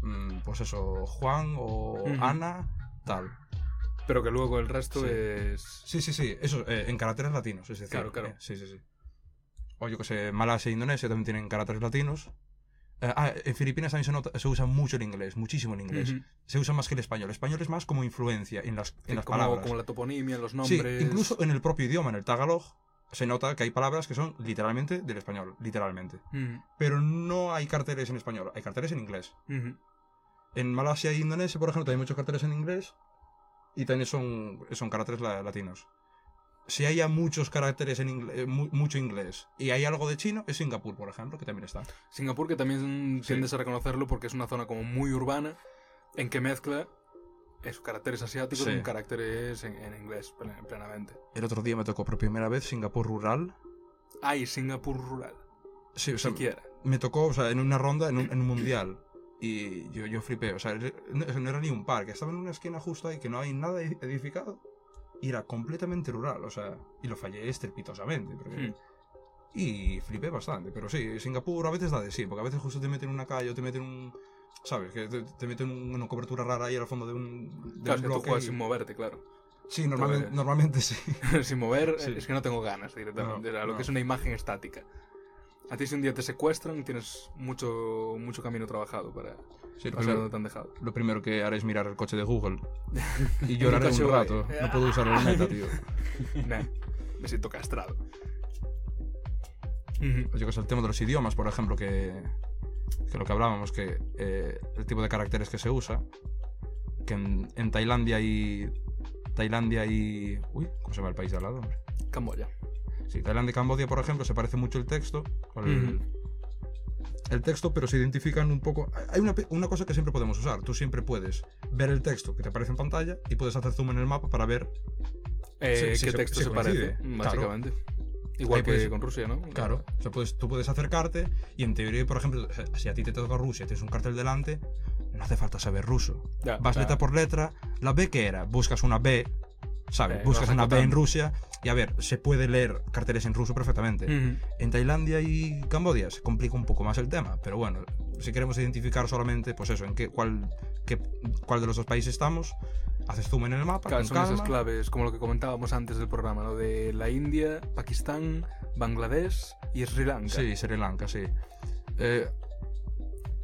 mm, pues eso, Juan o. Ana, tal. Pero que luego el resto Sí. es... Sí, sí, sí, eso, eh, en caracteres latinos, es decir. Claro, claro. eh, sí, sí, sí. O yo que sé, Malasia e Indonesia también tienen caracteres latinos. Eh, ah, en Filipinas también se, nota- se usa mucho el inglés, muchísimo el inglés. Se usa más que el español. El español es más como influencia en las, en Sí, las como, palabras. como la toponimia, los Sí, nombres... incluso en el propio idioma, en el tagalog, se nota que hay palabras que son literalmente del español, literalmente. Ujú, Pero no hay carteles en español, hay carteles en inglés. ujú. En Malasia e Indonesia, por ejemplo, también hay muchos carteles en inglés y también son, son caracteres la- latinos. Si haya muchos caracteres en inglés, mucho inglés y hay algo de chino, es Singapur, por ejemplo, que también está. Singapur que también Sí. tiendes a reconocerlo porque es una zona como muy urbana en que mezcla esos caracteres asiáticos Sí. con caracteres en, en inglés plen- plenamente. El otro día me tocó por primera vez Singapur rural. Hay Singapur rural, Sí, o sea, siquiera. me tocó, o sea, en una ronda, en un, en un mundial. Y yo, yo flipé, o sea, no, era ni un parque, estaba en una esquina justo ahí que no hay nada edificado. Y era completamente rural, o sea, y lo fallé estrepitosamente. porque- Hmm. Y flipé bastante, pero sí, Singapur a veces da de sí, porque a veces justo te meten en una calle o te meten un... ¿Sabes? Que te, te meten un- una cobertura rara ahí al fondo de un, de Claro, es un que tú bloque. juegas y- sin moverte, claro. Sí, normalmente, normalmente sí. sin mover Sí. es que no tengo ganas directamente. No, lo no. que es una imagen estática. A ti si un día te secuestran tienes mucho, mucho camino trabajado para, Sí, lo, primero, han dejado. lo primero que haré es mirar el coche de Google. Y lloraré un rato. No puedo usar el meta, tío. Nah, me siento castrado. Yo que sé, el tema de los idiomas, por ejemplo, que, que lo que hablábamos, que eh, el tipo de caracteres que se usa, que en, en Tailandia y... Tailandia y... Uy, ¿cómo se llama el país de al lado? hombre? Camboya. Sí, Tailandia y Camboya, por ejemplo, se parece mucho el texto. el, el texto, pero se identifican un poco. Hay una, una cosa que siempre podemos usar. Tú siempre puedes ver el texto que te aparece en pantalla y puedes hacer zoom en el mapa para ver. Eh, sí, ¿Qué texto se parece? claro. Igual Ahí que puedes- con Rusia, ¿no? Claro, o sea, puedes, tú puedes acercarte y en teoría, por ejemplo, si a ti te toca Rusia, tienes un cartel delante, no hace falta saber ruso. Ya, Vas letra por letra, la B que era, buscas una B, ¿sabes? Eh, buscas una B en. Rusia y a ver, se puede leer carteles en ruso perfectamente. Ujú. En Tailandia y Camboya se complica un poco más el tema, pero bueno, si queremos identificar solamente, pues eso, en qué, cuál, qué, cuál de los dos países estamos, haces zoom en el mapa, Claro, con son esas calma. claves, como lo que comentábamos antes del programa, ¿no? De la India, Pakistán, Bangladesh y Sri Lanka. Sí, Sri Lanka, sí. Eh,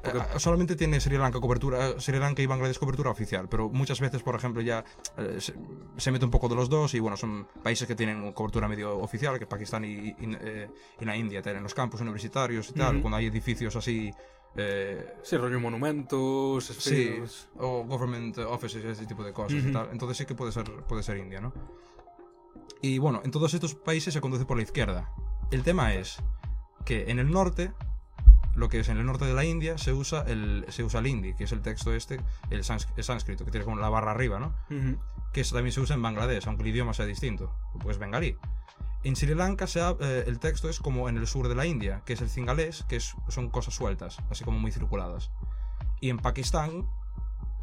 Porque- eh, solamente tiene Sri Lanka cobertura, Sri Lanka y Bangladesh cobertura oficial, pero muchas veces, por ejemplo, ya eh, se, se mete un poco de los dos y bueno, son países que tienen cobertura medio oficial, que Pakistán y, y, eh, y la India tienen los campus universitarios y tal, Ujú. cuando hay edificios así. Eh, Sí, rollo monumentos, Sí, esferos. o government offices, ese tipo de cosas y Ujú. tal. Entonces sí que puede ser, puede ser India, ¿no? Y bueno, en todos estos países se conduce por la izquierda. El tema es que en el norte, lo que es en el norte de la India, se usa el, se usa el hindi, que es el texto este, el, sáns- el sánscrito, que tiene como la barra arriba, ¿no? Ujú. que eso también se usa en Bangladesh, aunque el idioma sea distinto, pues bengalí. En Sri Lanka se ha- eh, el texto es como en el sur de la India, que es el cingalés, que es- son cosas sueltas, así como muy circuladas. Y en Pakistán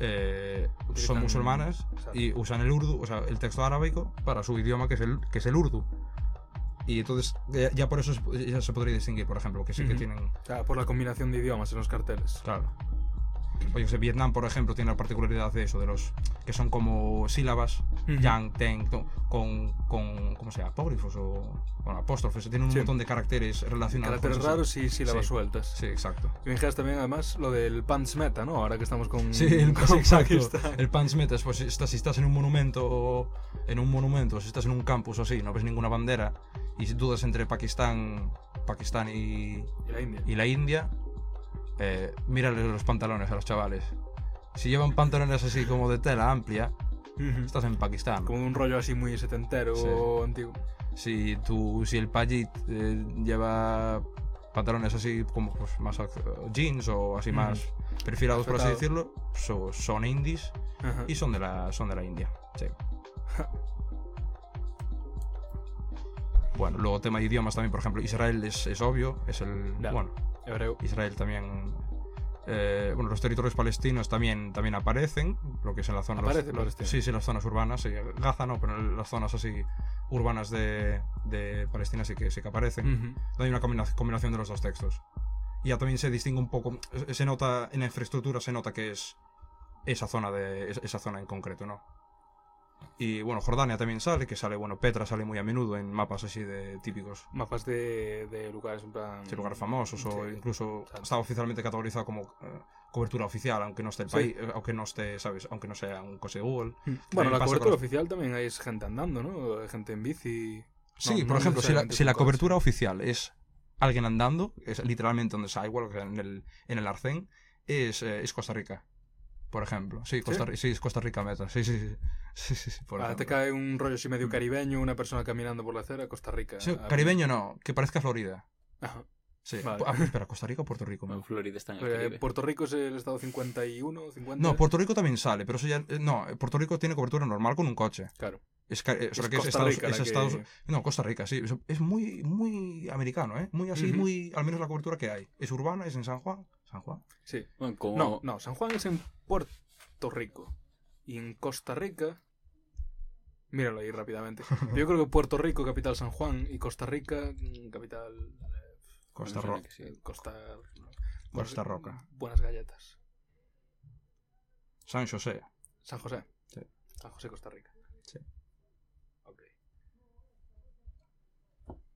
eh, son musulmanes exacto. y usan el urdu, o sea, el texto arábico para su idioma, que es el, que es el urdu. Y entonces ya, ya por eso se- ya se podría distinguir, por ejemplo, que sí que Ujú. tienen O sea, por la combinación de idiomas en los carteles. Claro. Oye, Vietnam, por ejemplo, tiene la particularidad de eso, de los que son como sílabas, Ujú. yang, ten, to- con, con, ¿cómo se llama? Apógrifos o bueno, apóstrofes, tienen un Sí. montón de caracteres relacionados. Caracteres raros y sílabas Sí. sueltas. Sí, exacto. Y me dijeras también, además, lo del Pants Meta, ¿no? Ahora que estamos con. Sí, el, con sí, exacto. El pants metas, pues si estás, si estás en un monumento, o- en un monumento, si estás en un campus o así, no ves ninguna bandera y dudas entre Pakistán, Pakistán y, Y la India. y la India, eh, mírale los pantalones a los chavales. Si llevan pantalones así como de tela amplia, estás en Pakistán. Como un rollo así muy setentero Sí. o antiguo. Si, tú, si el payit eh, lleva pantalones así como pues, más jeans o así más perfilados, por así decirlo, so- son indies y son de la, son de la India. Sí. Bueno, luego tema de idiomas también, por ejemplo, Israel es, es obvio, es el... Bueno, Hebreo. Israel también... eh, bueno, los territorios palestinos también, también aparecen, lo que es en la zona... los- Aparece los- sí, sí, las zonas urbanas, sí, Gaza no, pero en las zonas así urbanas de, de Palestina sí que, sí que aparecen. Ujú. Hay una combina- combinación de los dos textos. Y ya también se distingue un poco, se nota, en la infraestructura se nota que es esa zona, de, es- esa zona en concreto, ¿no? Y bueno, Jordania también sale, que sale, bueno, Petra sale muy a menudo en mapas así de típicos. Mapas de, de lugares en plan. Sí, lugares famosos o Sí. incluso Exacto. está oficialmente categorizado como eh, cobertura oficial, aunque no esté el Sí. país, eh, aunque no esté, ¿sabes? Aunque no sea un cosa de Google. Mm. Bueno, la cobertura los- oficial también hay gente andando, ¿no? Gente en bici. Sí, No, por no ejemplo, si la, si cobertura oficial es alguien andando, es literalmente donde es igual que en el, en el Arcén, es, eh, es Costa Rica. Por ejemplo. Sí, Costa, Ri- sí, es Costa Rica meta. Sí, sí, sí. sí, sí, sí, por Ah, te cae un rollo así medio caribeño, una persona caminando por la acera, Costa Rica. Sí, caribeño no, que parezca Florida. Ajá. Sí. Vale. Ah, espera, ¿Costa Rica o Puerto Rico? Florida está en el Eh. Puerto Rico es el estado 51, 50. No, Puerto Rico también sale, pero eso ya. eh, No, eh, Puerto Rico tiene cobertura normal con un coche. Claro. Es, ca- o sea, Es que es Costa Estados, Rica es que- No, Costa Rica, sí. Es- muy, muy americano, ¿eh? Muy así, muy. Al menos la cobertura que hay. Es urbana, es en San Juan. San Juan. Sí. Bueno, como... No, no, San Juan es en Puerto Rico. Y en Costa Rica. Míralo ahí rápidamente. Yo creo que Puerto Rico, capital San Juan, y Costa Rica, mm, capital. eh, Costa Roca. sí. Costa. Costa Roca. Buenas galletas. San José. San José. Sí. San José, Costa Rica. Sí. Ok.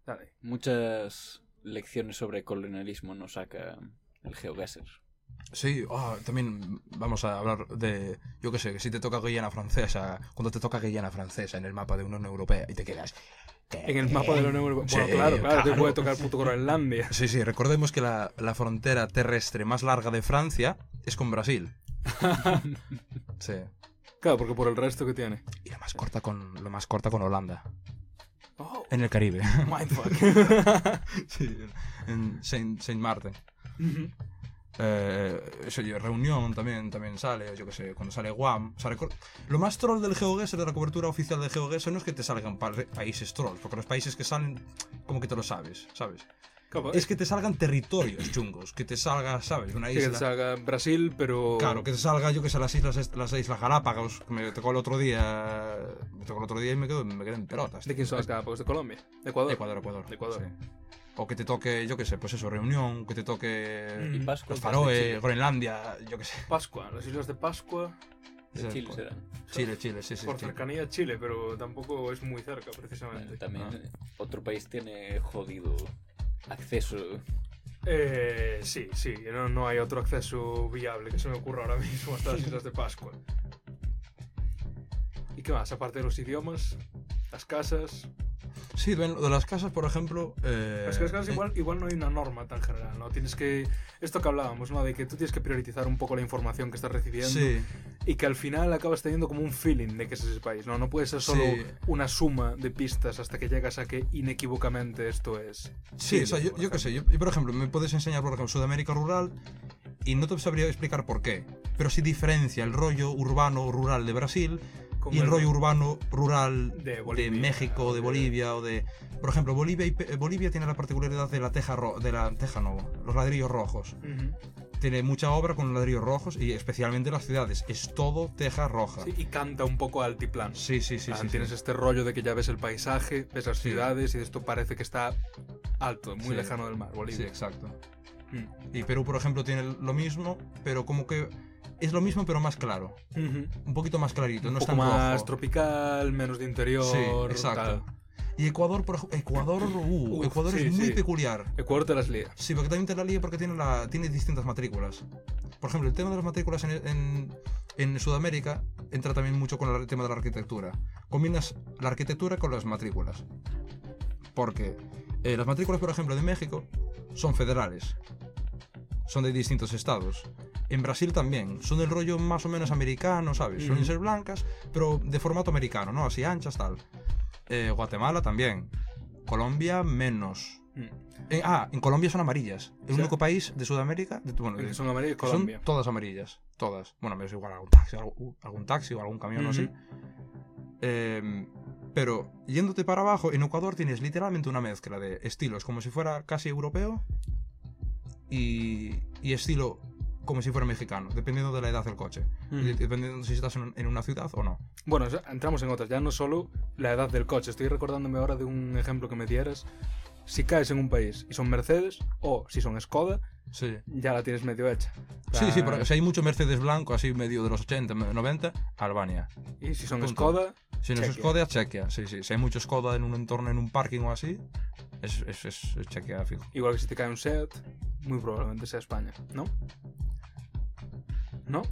Dale. Muchas lecciones sobre colonialismo nos saca el GeoGuessr. Sí, ah, también vamos a hablar de, yo qué sé, si te toca Guyana Francesa, cuando te toca Guyana Francesa en el mapa de Unión Europea y te quedas, En el mapa de la Unión Europea. Bueno, Sí, claro, claro, te puede tocar puto Groenlandia. Sí, sí, recordemos que la, la frontera terrestre más larga de Francia es con Brasil. Sí. Claro, porque por el resto que tiene. Y la más corta con, la más corta con Holanda. Oh, En el Caribe. mindfuck. sí, en Saint, Saint Martin. Ujú. Eh, eso, Reunión también, también sale, yo que sé, cuando sale Guam. lo más troll del GeoGuessr, de la cobertura oficial de GeoGuessr, no es que te salgan pa- países trolls, porque los países que salen, como que te lo sabes, ¿sabes? Claro, Es que te salgan territorios chungos, que te salga, ¿sabes? Una sí, que isla. te salga Brasil, pero. Claro, que te salga, yo que sé, las islas, las islas Galápagos, que me tocó el otro día. Me tocó el otro día y me quedo, me quedé en pelotas. ¿De quién son las Galápagos? ¿De Colombia? ¿De Ecuador? Ecuador, Ecuador. De Ecuador. sí. O que te toque, yo que sé, pues eso, Reunión, que te toque. Mm. Pascua. Los Faroe, Chile. Groenlandia, yo que sé. Pascua, las islas de Pascua. De Chile serán. Chile, Chile, sí, sí. por sí. cercanía a Chile, pero tampoco es muy cerca, precisamente. Bueno, también Ah. otro país tiene jodido acceso. Eh, sí, sí, no, no hay otro acceso viable que se me ocurra ahora mismo hasta las islas de Pascua. ¿Y qué más? Aparte de los idiomas, las casas. Sí, lo de las casas, por ejemplo. eh, Es que las casas eh, igual, igual no hay una norma tan general, ¿no? Tienes que. Esto que hablábamos, ¿no? De que tú tienes que priorizar un poco la información que estás recibiendo Sí, y que al final acabas teniendo como un feeling de que es ese país, ¿no? No puede ser solo Sí. una suma de pistas hasta que llegas a que inequívocamente esto es. sí, Chile, o sea, yo, yo qué sé, yo, yo, por ejemplo, me puedes enseñar, por ejemplo, Sudamérica rural y no te sabría explicar por qué, pero sí diferencia el rollo urbano-rural de Brasil Y el rollo urbano-rural De de, Bolivia, México, de de- Bolivia o de... Por ejemplo, Bolivia, y Bolivia tiene la particularidad de la teja, ro- de la teja no, los ladrillos rojos. Tiene mucha obra con ladrillos rojos y especialmente las ciudades. Es todo teja roja. Sí, y canta un poco altiplano. Sí, sí, sí. Ah, sí, tienes sí. este rollo de que ya ves el paisaje, ves las Sí. ciudades y esto parece que está alto, muy Sí. lejano del mar, Sí, Bolivia. exacto. Mm. Y Perú, por ejemplo, tiene lo mismo, pero como que es lo mismo, pero más claro. Ujú. Un poquito más clarito, Un no es tan más rojo. tropical, menos de interior. Sí, exacto. tal. Y Ecuador, por ejemplo, Ecuador, uh, Uf, Ecuador sí, es muy sí. peculiar. Ecuador te las lía. Sí, porque también te la lía porque tiene, la, tiene distintas matrículas. Por ejemplo, el tema de las matrículas en, en, en Sudamérica entra también mucho con el tema de la arquitectura. Combinas la arquitectura con las matrículas. Porque eh, las matrículas, por ejemplo, de México son federales. Son de distintos estados. En Brasil también. Son del rollo más o menos americano, ¿sabes? Suelen ser blancas, pero de formato americano, ¿no? Así anchas, tal. Eh, Guatemala también. Colombia menos. Mm. Eh, ah, en Colombia son amarillas. El Sí. único país de Sudamérica. De, bueno, de- son son Colombia. todas amarillas. Todas. Bueno, me es igual algún taxi, algún, uh, algún taxi o algún camión o así. Ujú. Eh, pero yéndote para abajo, en Ecuador tienes literalmente una mezcla de estilos como si fuera casi europeo y, y estilo como si fuera mexicano, dependiendo de la edad del coche. Y dependiendo si estás en, una ciudad o no. Bueno, entramos en otras. Ya no solo la edad del coche. Estoy recordándome ahora de un ejemplo que me dieras. Si caes en un país y son Mercedes o si son Skoda, Sí. ya la tienes medio hecha. Sí, sí, pero si hay mucho Mercedes blanco, así medio de los 80, 90, Albania. Y si son Punto. Skoda, Si no es. Skoda, Chequia. Sí, sí. Si hay mucho Skoda en un entorno, en un parking o así, es, es, es, es Chequia fijo. igual que si te cae un Seat, muy probablemente sea España, ¿no? ¿No?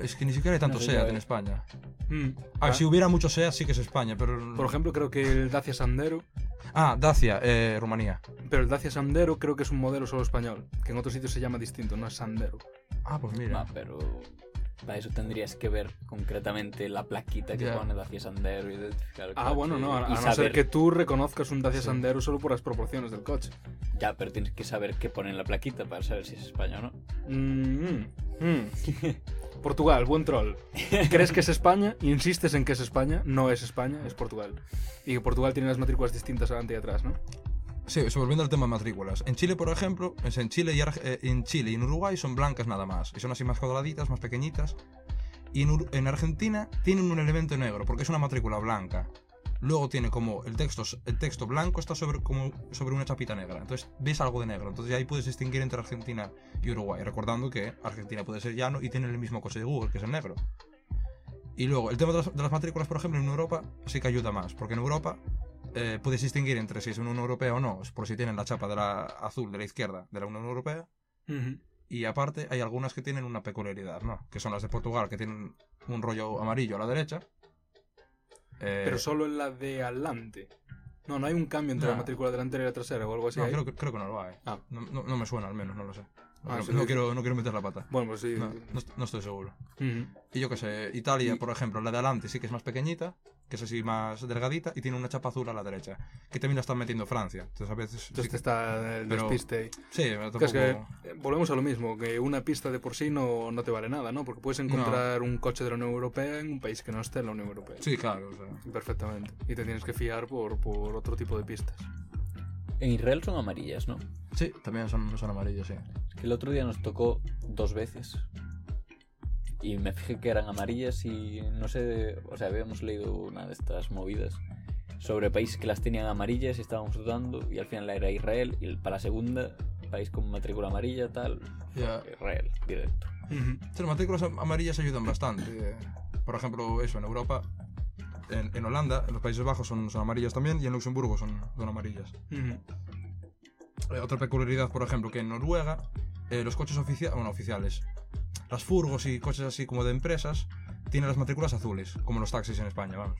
Es que ni siquiera hay tanto No sé, SEAT en eh. España. Mm. A ver, Ah, si hubiera mucho SEAT sí que es España, pero... Por ejemplo, creo que el Dacia Sandero, Ah, Dacia, eh, Rumanía. pero el Dacia Sandero creo que es un modelo solo español, que en otros sitios se llama distinto, no es Sandero. Ah, pues mira. Ah, pero para eso tendrías que ver concretamente la plaquita que Ya. pone Dacia Sandero y identificar el Ah, coche bueno, no, a, no ser que tú reconozcas un Dacia Sí. Sandero solo por las proporciones del coche. Ya, pero tienes que saber qué pone en la plaquita para saber si es España o no. Mm, mm. Portugal, buen troll. ¿Crees que es España? Insistes en que es España. No es España, es Portugal. Y que Portugal tiene las matrículas distintas adelante y atrás, ¿no? Sí, volviendo al tema de matrículas. En Chile, por ejemplo, es en Chile, y eh, en Chile y en Uruguay son blancas nada más. Y son así más cuadraditas, más pequeñitas. Y en, Ur- en Argentina tienen un elemento negro, porque es una matrícula blanca. Luego tiene como el texto, el texto blanco está sobre, como sobre una chapita negra. Entonces ves algo de negro. Entonces ahí puedes distinguir entre Argentina y Uruguay. Recordando que Argentina puede ser llano y tiene el mismo coche de Google, que es el negro. Y luego, el tema de las, de las matrículas, por ejemplo, en Europa sí que ayuda más. Porque en Europa eh, puedes distinguir entre si es una Unión Europea o no, es por si tienen la chapa de la azul de la izquierda de la Unión Europea. Y aparte hay algunas que tienen una peculiaridad, ¿no? Que son las de Portugal, que tienen un rollo amarillo a la derecha. Eh, Pero solo en la de adelante. No, no hay un cambio entre la matrícula delantera y la trasera o algo así. No, creo que, creo que no lo hay. Ah. No, no- no me suena al menos, no lo sé. No, Ah, quiero- sí, no sí. quiero, no quiero meter la pata. Bueno, pues sí. No, no, est- no estoy seguro. Y yo qué sé, Italia, Y- por ejemplo, la de adelante sí que es más pequeñita, que es así más delgadita, y tiene una chapa azul a la derecha, que también la están metiendo Francia. Entonces a veces... sí Entonces que- está el Pero- despiste ahí. Sí, pero Que es que volvemos a lo mismo, que una pista de por sí no, no te vale nada, ¿no? Porque puedes encontrar un coche de la Unión Europea en un país que no esté en la Unión Europea. Sí, claro. o sea, Perfectamente. Y te tienes que fiar por, por otro tipo de pistas. En Israel son amarillas, ¿no? Sí, también son, son amarillos, sí. El otro día nos tocó dos veces. Y me fijé que eran amarillas y no sé, o sea, habíamos leído una de estas movidas sobre países que las tenían amarillas y estábamos dudando y al final era Israel y para la segunda, país con matrícula amarilla, tal, Ya. Israel, directo. Sí, Las matrículas am- amarillas ayudan bastante. Por ejemplo, eso, en Europa, en, en Holanda, en los Países Bajos son, son amarillas también, y en Luxemburgo son, son amarillas. Eh, otra peculiaridad, por ejemplo, que en Noruega, eh, los coches oficiales, bueno, oficiales, las furgos y coches así como de empresas, tienen las matrículas azules, como los taxis en España, vamos.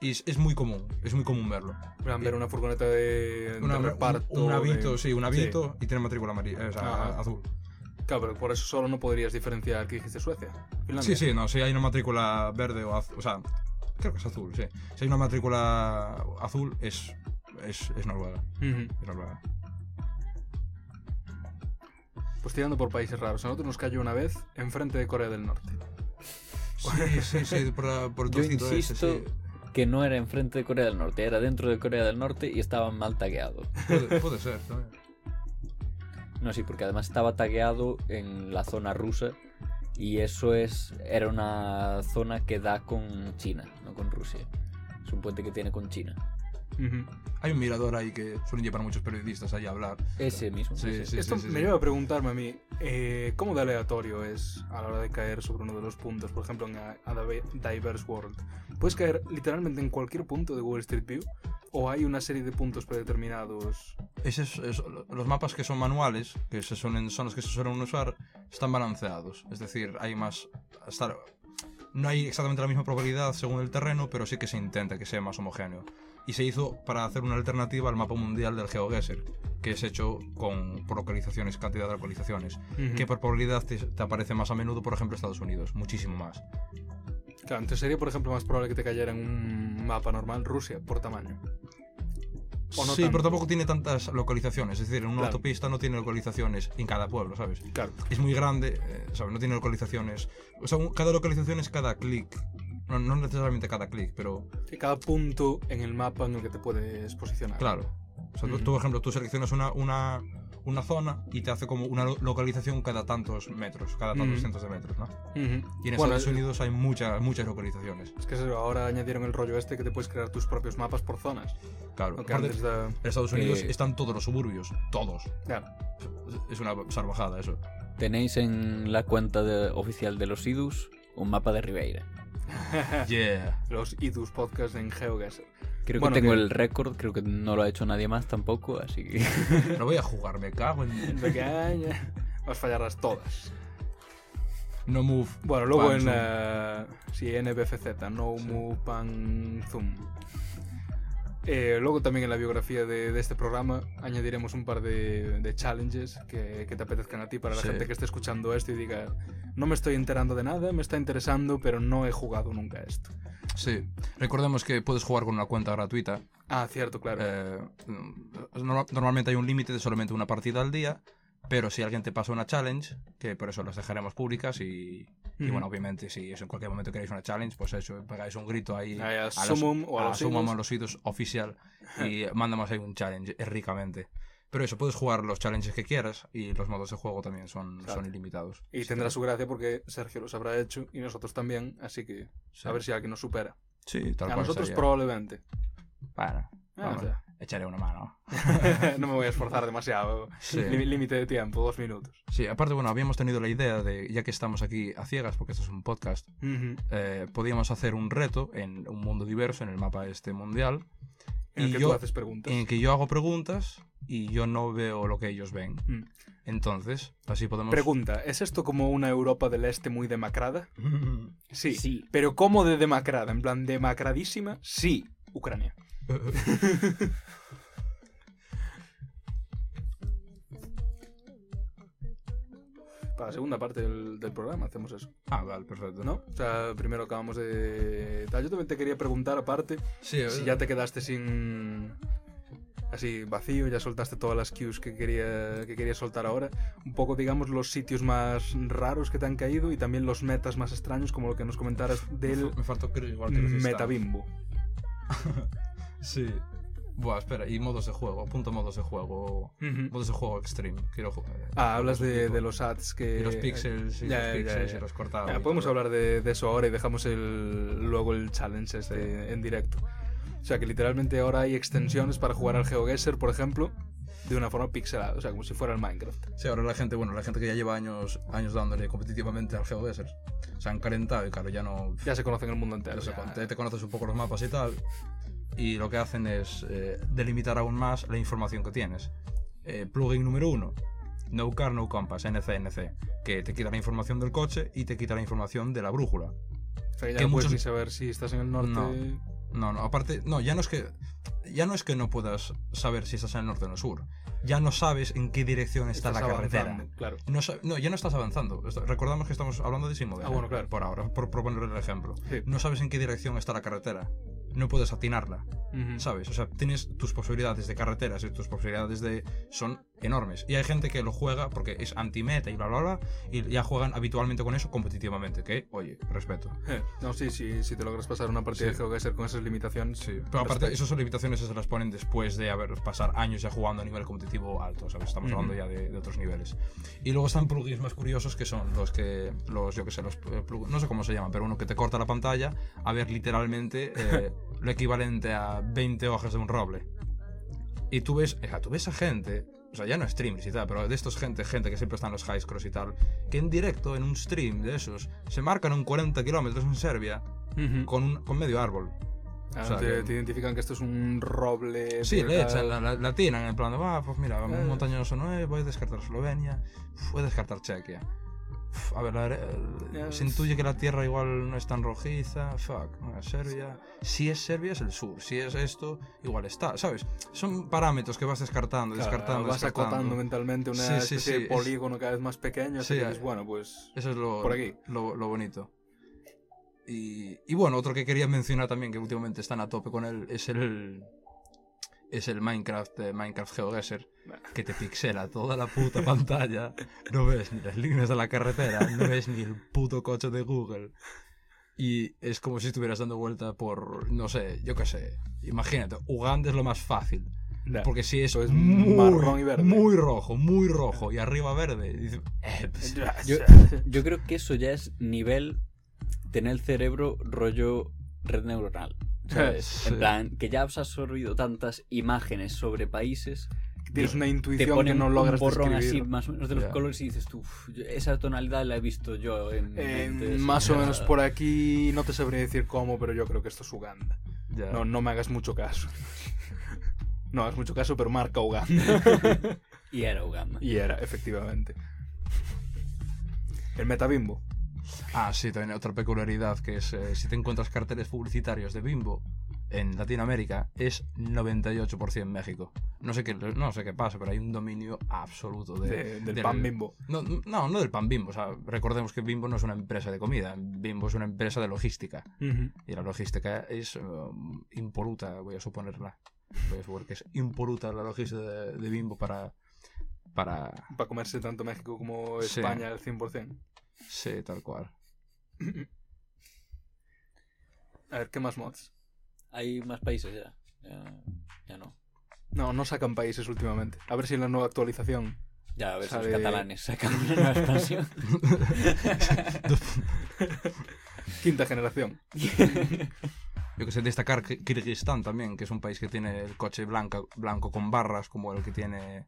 Y es, es muy común, es muy común verlo. Ver una furgoneta de, Una- de reparto. un, un Avito, de- sí, un Avito, y tiene matrícula amarilla, eh, o sea, azul. Claro, pero por eso solo no podrías diferenciar que dijiste Suecia. Finlandia. Sí, sí, no, si hay una matrícula verde o azul, o sea, creo que es azul, sí. Si hay una matrícula azul, es, es, es Noruega. Ujú. Es Noruega. Pues tirando por países raros. A nosotros nos cayó una vez enfrente de Corea del Norte. Sí, sí, sí, por, por Yo ese, insisto sí. que no era enfrente de Corea del Norte, era dentro de Corea del Norte y estaba mal tagueado. Puede, puede ser, también. No, sí, porque además estaba tagueado en la zona rusa y eso es era una zona que da con China, no con Rusia. Es un puente que tiene con China. Hay un mirador ahí que suelen llevar muchos periodistas ahí a hablar. Ese mismo. Sí, ese. sí, Esto sí, sí, me sí. lleva a preguntarme a mí, eh, ¿cómo de aleatorio es a la hora de caer sobre uno de los puntos? Por ejemplo, en a, a Dive- Diverse World. ¿Puedes caer literalmente en cualquier punto de Google Street View? ¿O hay una serie de puntos predeterminados? Ese es- es- los mapas que son manuales, que se suelen, son los que se suelen usar, están balanceados. Es decir, hay más... estar- no hay exactamente la misma probabilidad según el terreno, pero sí que se intenta que sea más homogéneo. Y se hizo para hacer una alternativa al mapa mundial del GeoGuessr, que es hecho con, por localizaciones, cantidad de localizaciones. Ujú. Que por probabilidad te, te aparece más a menudo, por ejemplo, Estados Unidos, muchísimo más. Claro, entonces sería, por ejemplo, más probable que te cayera en un mapa normal Rusia, por tamaño. No sí, tanto. pero tampoco tiene tantas localizaciones. Es decir, en una Claro. autopista no tiene localizaciones en cada pueblo, ¿sabes? Claro. es muy grande, eh, ¿sabes? No tiene localizaciones. O sea, un- cada localización es cada clic. No, no necesariamente cada clic, pero Que cada punto en el mapa en el que te puedes posicionar. claro. O sea, tú- Ujú. tú, por ejemplo, tú seleccionas una, una, una zona y te hace como una lo- localización cada tantos metros, cada tantos Ujú. cientos de metros, ¿no? Y en Bueno, Estados Unidos hay muchas muchas localizaciones. Es que ahora añadieron el rollo este que te puedes crear tus propios mapas por zonas. Claro. Antes da... en Estados Unidos Eh, están todos los suburbios, todos. Claro. Es una salvajada eso. Tenéis en la cuenta de- oficial de los IDUS un mapa de Ribeira. Yeah. Los IDUS podcast en GeoGuessr. Creo Bueno, que tengo que- el récord, creo que no lo ha hecho nadie más tampoco, así que... No voy a jugar, me cago en. Pequeña. Vas a fallarlas todas. No move. Bueno, luego Pan en la... Sí, NBFZ, No Move Pan Zoom. Eh, luego también en la biografía de, de este programa añadiremos un par de, de challenges que, que te apetezcan a ti para la Sí. gente que esté escuchando esto y diga no me estoy enterando de nada, me está interesando, pero no he jugado nunca esto. Sí. Recordemos que puedes jugar con una cuenta gratuita Ah, cierto, claro. Eh, no- normalmente hay un límite de solamente una partida al día, pero si alguien te pasa una challenge, que por eso las dejaremos públicas y, y bueno, obviamente si eso en cualquier momento queréis una challenge, pues eso, pegáis un grito ahí a los- Sumum o a los Sumum Idus. a los Idus oficial y mandamos ahí un challenge ricamente. Pero eso, puedes jugar los challenges que quieras y los modos de juego también son, Exacto. son ilimitados. y tendrá que- su gracia porque Sergio los habrá hecho y nosotros también, así que sí. a ver si alguien nos supera. Sí, tal a cual nosotros sería. probablemente. Bueno, Ah, vamos, o sea, echaré una mano. no me voy a esforzar demasiado. Sí. Límite de tiempo, dos minutos. Sí, aparte, bueno, habíamos tenido la idea de, ya que estamos aquí a ciegas, porque esto es un podcast, eh, podíamos hacer un reto en un mundo diverso, en el mapa este mundial, En el que yo, tú haces preguntas. en el que yo hago preguntas y yo no veo lo que ellos ven. Mm. Entonces, así podemos... Pregunta, ¿es esto como una Europa del Este muy demacrada? Sí. Sí. Pero ¿cómo de demacrada? En plan, demacradísima, sí, Ucrania. Para la segunda parte del, del programa hacemos eso, Ah, vale, perfecto. ¿no? O sea, primero acabamos de... tal. Yo también te quería preguntar, aparte, Sí, si ya te quedaste sin... Así, vacío, ya soltaste todas las cues que quería, que querías soltar ahora. Un poco, digamos, los sitios más raros que te han caído y también los metas más extraños, como lo que nos comentaras del Me faltó igual que metabimbo. Sí. Buah, espera, y modos de juego, apunto modos de juego. Ujú. Modos de juego extreme. Quiero ju- eh, Ah, hablas otro de, de los ads que... Y los pixels, y Ya, los ya, pixels, ya. y los cortados. Ya, podemos hablar de, de eso ahora y dejamos el, luego el challenge este en directo. O sea que literalmente ahora hay extensiones para jugar al GeoGuessr, por ejemplo, de una forma pixelada, o sea, como si fuera el Minecraft. Sí, ahora la gente, bueno, la gente que ya lleva años, años dándole competitivamente al GeoGuessr se han calentado y claro, ya no... Ya se conocen el mundo entero. ya se ya. te conoces un poco los mapas y tal. Y lo que hacen es eh, delimitar aún más la información que tienes. Eh, plugin número uno. No Car, No Compass, NCNC, que te quita la información del coche y te quita la información de la brújula. O sea, que ya que no puedes muchos- saber si estás en el norte. No. No, no, aparte, no, ya no es que ya no es que no puedas saber si estás en el norte o en el sur. Ya no sabes en qué dirección está Estás la carretera. Claro. No, no, ya no estás avanzando. Recordamos que estamos hablando de Simode. Ah, bueno, claro. Por ahora, por proponer el ejemplo. Sí. No sabes en qué dirección está la carretera. No puedes atinarla. ¿sabes? O sea, tienes tus posibilidades de carreteras y tus posibilidades de... son enormes. Y hay gente que lo juega porque es anti-meta y bla, bla, bla, y ya juegan habitualmente con eso competitivamente, que, oye, respeto. Eh, No, sí, sí, si te logras pasar una partida Sí. de GeoGuessr con esas limitaciones. Sí, pero aparte, respecto. esas limitaciones se las ponen después de haber pasar años ya jugando a nivel competitivo alto, ¿sabes? Estamos hablando ya de, de otros niveles. Y luego están plugins más curiosos que son los que, los, yo que sé, los eh, plug- no sé cómo se llaman, pero uno que te corta la pantalla a ver literalmente eh, lo equivalente a 20 hojas de un roble. Y tú ves, eh, tú ves a gente, o sea, ya no streamers y tal, pero de estos gente, gente que siempre está en los high scrolls y tal, que en directo, en un stream de esos, se marcan un 40 kilómetros en Serbia con, un, con medio árbol. Ah, o sea, te, que- te identifican que esto es un roble. Sí, le echan, la, la, la tiran en plan de, ah, pues mira, Eh. montañoso no es, voy a descartar Eslovenia, voy a descartar Chequia. A ver, la, el- Ya se intuye que la tierra igual no es tan rojiza, fuck, Serbia. Si es Serbia es el sur, si es esto, igual está, ¿sabes? Son parámetros que vas descartando, Claro, descartando, vas descartando. acotando mentalmente una Sí, especie sí, de es- polígono cada vez más pequeño. Así Sí, que eh. dices, bueno, pues. Eso es lo, Por aquí. lo, lo bonito. Y, y bueno, otro que quería mencionar también, que últimamente están a tope con él, es el. Es el Minecraft, eh, Minecraft GeoGuessr, que te pixela toda la puta pantalla. No ves ni las líneas de la carretera, no ves ni el puto coche de Google. Y es como si estuvieras dando vuelta por, no sé, yo qué sé. Imagínate, Uganda es lo más fácil. Porque si es, Eso es muy, marrón y verde. muy rojo, muy rojo, y arriba verde, y dices, eh, pues, Yo, yo creo que eso ya es nivel tener el cerebro rollo red neuronal. En plan, que ya has absorbido tantas imágenes sobre países, Tienes una te intuición ponen que no logras un borrón así más o menos de los colores y dices tú, "Uf, yo- esa tonalidad la he visto yo en... Eh, mente, sí". más o menos por aquí, no te sabría decir cómo, pero yo creo que esto es Uganda. No, no me hagas mucho caso. No hagas mucho caso, pero marca Uganda. Y era Uganda. y era, efectivamente. El metabimbo. Ah, sí, también otra peculiaridad que es eh, si te encuentras carteles publicitarios de Bimbo en Latinoamérica es 98% México. No sé qué no sé qué pasa, pero hay un dominio absoluto de, de- del pan bimbo. No, no, no del pan Bimbo, o sea, recordemos que Bimbo no es una empresa de comida, Bimbo es una empresa de logística y la logística es eh, impoluta, voy a suponerla. Voy a suponer que es impoluta la logística de, de Bimbo para para Para comerse tanto México como Sí. España al 100%. Sí, tal cual. A ver, ¿qué más mods? Hay más países ya. Ya, ya no. No, no sacan países últimamente. A ver si en la nueva actualización. Ya, a ver si los catalanes sacan una nueva expansión. Quinta generación. Yo que sé, destacar Ki- Kirguistán también, que es un país que tiene el coche blanca, blanco con barras, como el que tiene,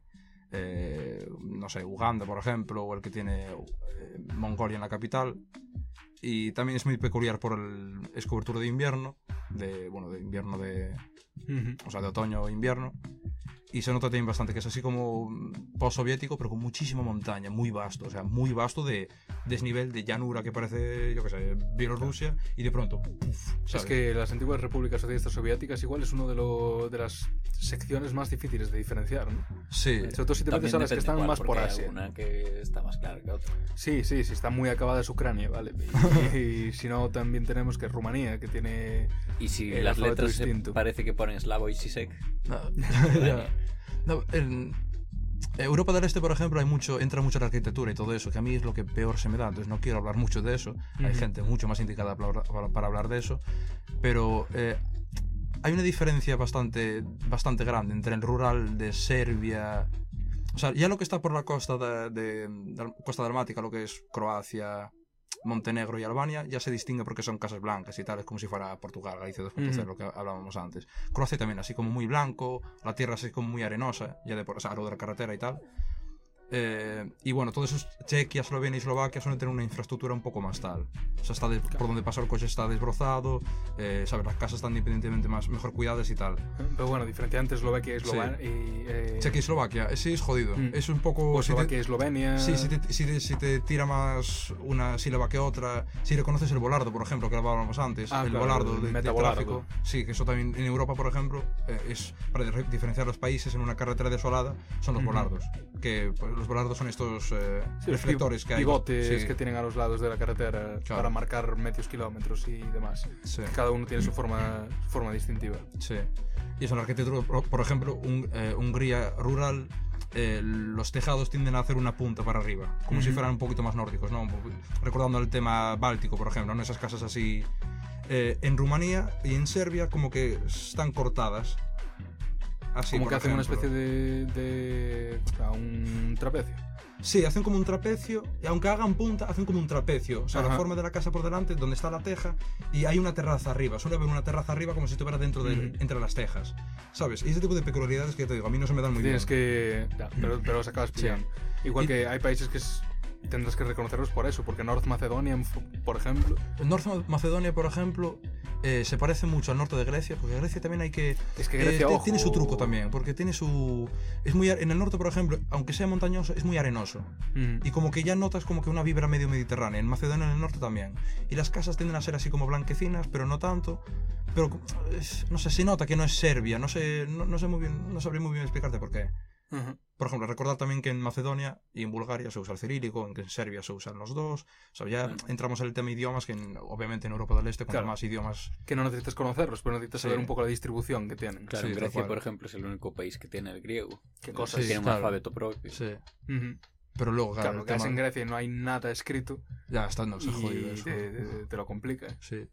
eh, no sé, Uganda, por ejemplo, o el que tiene eh, Mongolia en la capital. Y también es muy peculiar por el... es cobertura de invierno, de, bueno, de invierno de... o sea, de otoño o invierno. y se nota también bastante que es así como post-soviético, pero con muchísima montaña, muy vasto, o sea, muy vasto de desnivel, de llanura que parece, yo qué sé, Bielorrusia, y de pronto, uf, Es que las antiguas repúblicas socialistas soviéticas igual es uno de, lo- de las secciones más difíciles de diferenciar, ¿no? Sí, Sobre todo si te metes a las que están cuál, más por Asia. Una que está más clara que otra. Sí, sí, sí, está muy acabada es Ucrania, ¿vale? Y, y si no, también tenemos que Rumanía, que tiene... Y si El las letras se- parece que ponen eslavo y sisek. No. No, en Europa del Este, por ejemplo, hay mucho, entra mucho la arquitectura y todo eso, que a mí es lo que peor se me da, entonces no quiero hablar mucho de eso. Hay Ujú. gente mucho más indicada para, para- para hablar de eso, pero eh, hay una diferencia bastante, bastante grande entre el rural de Serbia. O sea, ya lo que está por la costa de, de- de la costa dalmática, lo que es Croacia, Montenegro y Albania, ya se distingue porque son casas blancas y tal, es como si fuera Portugal, Galicia 2.0, Ujú. lo que hablábamos antes. Croacia también, así como muy blanco, la tierra así como muy arenosa, ya de por, o sea, lo de la carretera y tal. Eh, y bueno, todos esos Chequia, Eslovenia y Eslovaquia suelen tener una infraestructura un poco más tal. O sea, está des- por donde pasa el coche está desbrozado, eh, ¿sabes? Las casas están independientemente más, mejor cuidadas y tal. Pero bueno, diferencia entre Eslovaquia y Eslovenia. Sí. Y, eh, Chequia y Eslovaquia, eh, sí es jodido. Mm. Es un poco... o si te- Eslovaquia y Eslovenia. Sí, si te, si, te, si te tira más una sílaba que otra, si reconoces el volardo, por ejemplo, que hablábamos antes, Ah, el claro, volardo el de, de tráfico, sí, que eso también en Europa, por ejemplo, eh, es para di- diferenciar los países en una carretera desolada, son los Ujú. volardos, que pues, los volardos son estos eh, Sí, reflectores que hay. pivotes Sí, que tienen a los lados de la carretera Claro. para marcar medios kilómetros y demás. sí, Cada uno tiene su forma, su forma distintiva. sí. Y eso en la arquitectura, por, ejemplo, un- eh, Hungría rural, eh, los tejados tienden a hacer una punta para arriba, como si Ujú. fueran un poquito más nórdicos, ¿no? Recordando el tema báltico, por ejemplo, ¿no? Esas casas así. Eh, en Rumanía y en Serbia como que están cortadas. Así, Como que hacen una especie de, de a un trapecio. Sí, hacen como un trapecio, y aunque hagan punta, hacen como un trapecio. O sea, la forma de la casa por delante, donde está la teja, y hay una terraza arriba. Suele haber una terraza arriba como si estuviera dentro de, entre las tejas. ¿Sabes? Y ese tipo de peculiaridades que ya te digo, a mí no se me dan muy Tienes bien. que. ya, pero, pero los acabas Sí. Igual Y- que hay países que es- tendrás que reconocerlos por eso, porque North Macedonia, por ejemplo. North Macedonia, por ejemplo, eh, se parece mucho al norte de Grecia, porque Grecia también hay que... Es que eh, Grecia, ojo, tiene su truco también, porque tiene su... Es muy, en el norte, por ejemplo, aunque sea montañoso, es muy arenoso. Y como que ya notas como que una vibra medio mediterránea. En Macedonia en el norte también. Y las casas tienden a ser así como blanquecinas, pero no tanto. Pero no sé, se nota que no es Serbia. No sé, no, no sé muy bien, no sabría muy bien explicarte por qué. Por ejemplo, recordar también que en Macedonia y en Bulgaria se usa el cirílico, en que en Serbia se usan los dos. O sea, ya entramos en el tema idiomas, que en- obviamente en Europa del Este, con Claro. más idiomas. Que no necesitas conocerlos, pero necesitas Sí. saber un poco la distribución que tienen. Claro, Sí, Grecia, por ejemplo, es el único país que tiene el griego. Qué cosas. Sí, tiene un alfabeto propio. Sí. Pero luego, claro, Claro, que tema- en Grecia y no hay nada escrito ya está, no, se y jodido eso. te, te- te lo complica. Sí.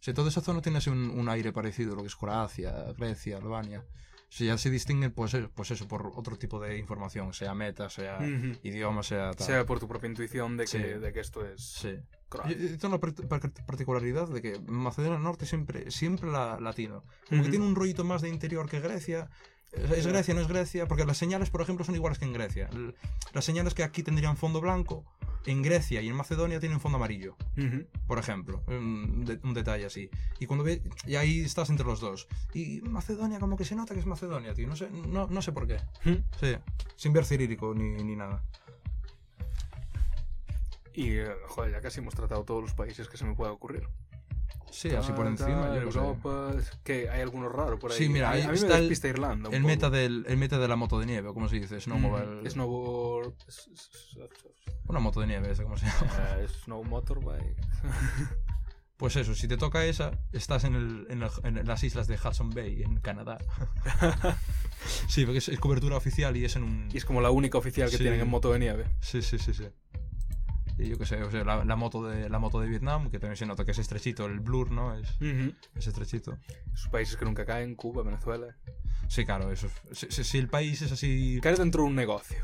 Sí, toda esa zona tiene así un, un aire parecido lo que es Croacia, Grecia, Albania. Sí, ya se distinguen, pues, eh, pues eso, por otro tipo de información, sea meta, sea Ujú. idioma, sea tal. Sea por tu propia intuición de que, Sí. de que esto es Sí. Croacia. Y- y Tiene una par- par- particularidad de que Macedonia del Norte siempre, siempre la latino. Como que Ujú. tiene un rollito más de interior que Grecia. Es Grecia, no es Grecia, porque las señales, por ejemplo, son iguales que en Grecia. Las señales que aquí tendrían fondo blanco, en Grecia y en Macedonia tienen fondo amarillo. Por ejemplo, un, de- un detalle así. Y cuando ve, y ahí estás entre los dos. Y Macedonia como que se nota que es Macedonia, tío. No sé, no, no sé por qué. Sí, sin ver cirílico ni, ni nada. Y, eh, joder, ya casi hemos tratado todos los países que se me pueda ocurrir. Sí, así por Tal, encima. yo sé. Europa, que hay alguno raro por ahí. Sí, mira, ahí a mí está me el- Irlanda. El meta, del, el meta de la moto de nieve, o como se dice, snowmobile. Mm, Snowboard. Una moto de nieve, esa como se llama. eh, Snow Motorbike. Pues eso, si te toca esa, estás en, el- en, el- en las islas de Hudson Bay, en Canadá. sí, porque es, es cobertura oficial y es en un... Y es como la única oficial que Sí. tienen en moto de nieve. Sí, sí, sí, sí. Y yo qué sé, o sea, la, la moto de, la moto de Vietnam, que también se nota que es estrechito, el blur, ¿no? Es, es estrechito. Esos países que nunca caen, Cuba, Venezuela. Sí, claro, eso. Si, si- si el país es así... Caer dentro de un negocio.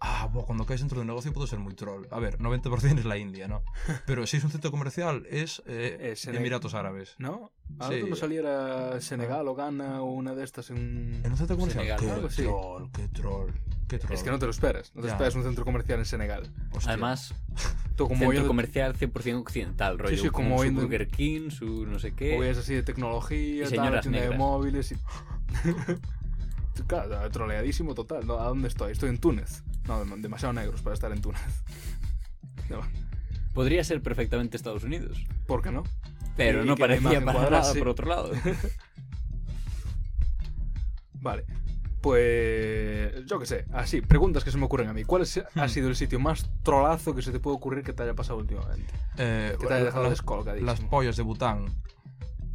Ah, cuando caes dentro de un negocio puedo ser muy troll. A ver, 90% es la India, ¿no? Pero si es un centro comercial, es eh, Es Emiratos Árabes. ¿No? ¿A Sí. no saliera Senegal o Ghana o una de estas en... ¿En un centro comercial? Senegal, qué algo así. troll, qué troll, qué troll. Es que no te lo esperas. No te Ya. esperas un centro comercial en Senegal. Hostia. Además, Tú como centro comercial 100% occidental, rollo. sí, como como hoy su Burger King, su no sé qué. o es así de tecnología, Y tal, tienda de móviles y... Claro, troleadísimo total. No, ¿A dónde estoy? Estoy en Túnez. No, dem- demasiado negros para estar en Túnez. No, Podría ser perfectamente Estados Unidos. ¿Por qué no? Pero Y no parecía para nada por otro lado. Vale. Pues yo qué sé, así, preguntas que se me ocurren a mí. ¿Cuál es- ha Hmm. sido el sitio más trolazo que se te puede ocurrir que te haya pasado últimamente? Eh, Que te haya dejado las- descolgadísimo. Las pollas de Bután.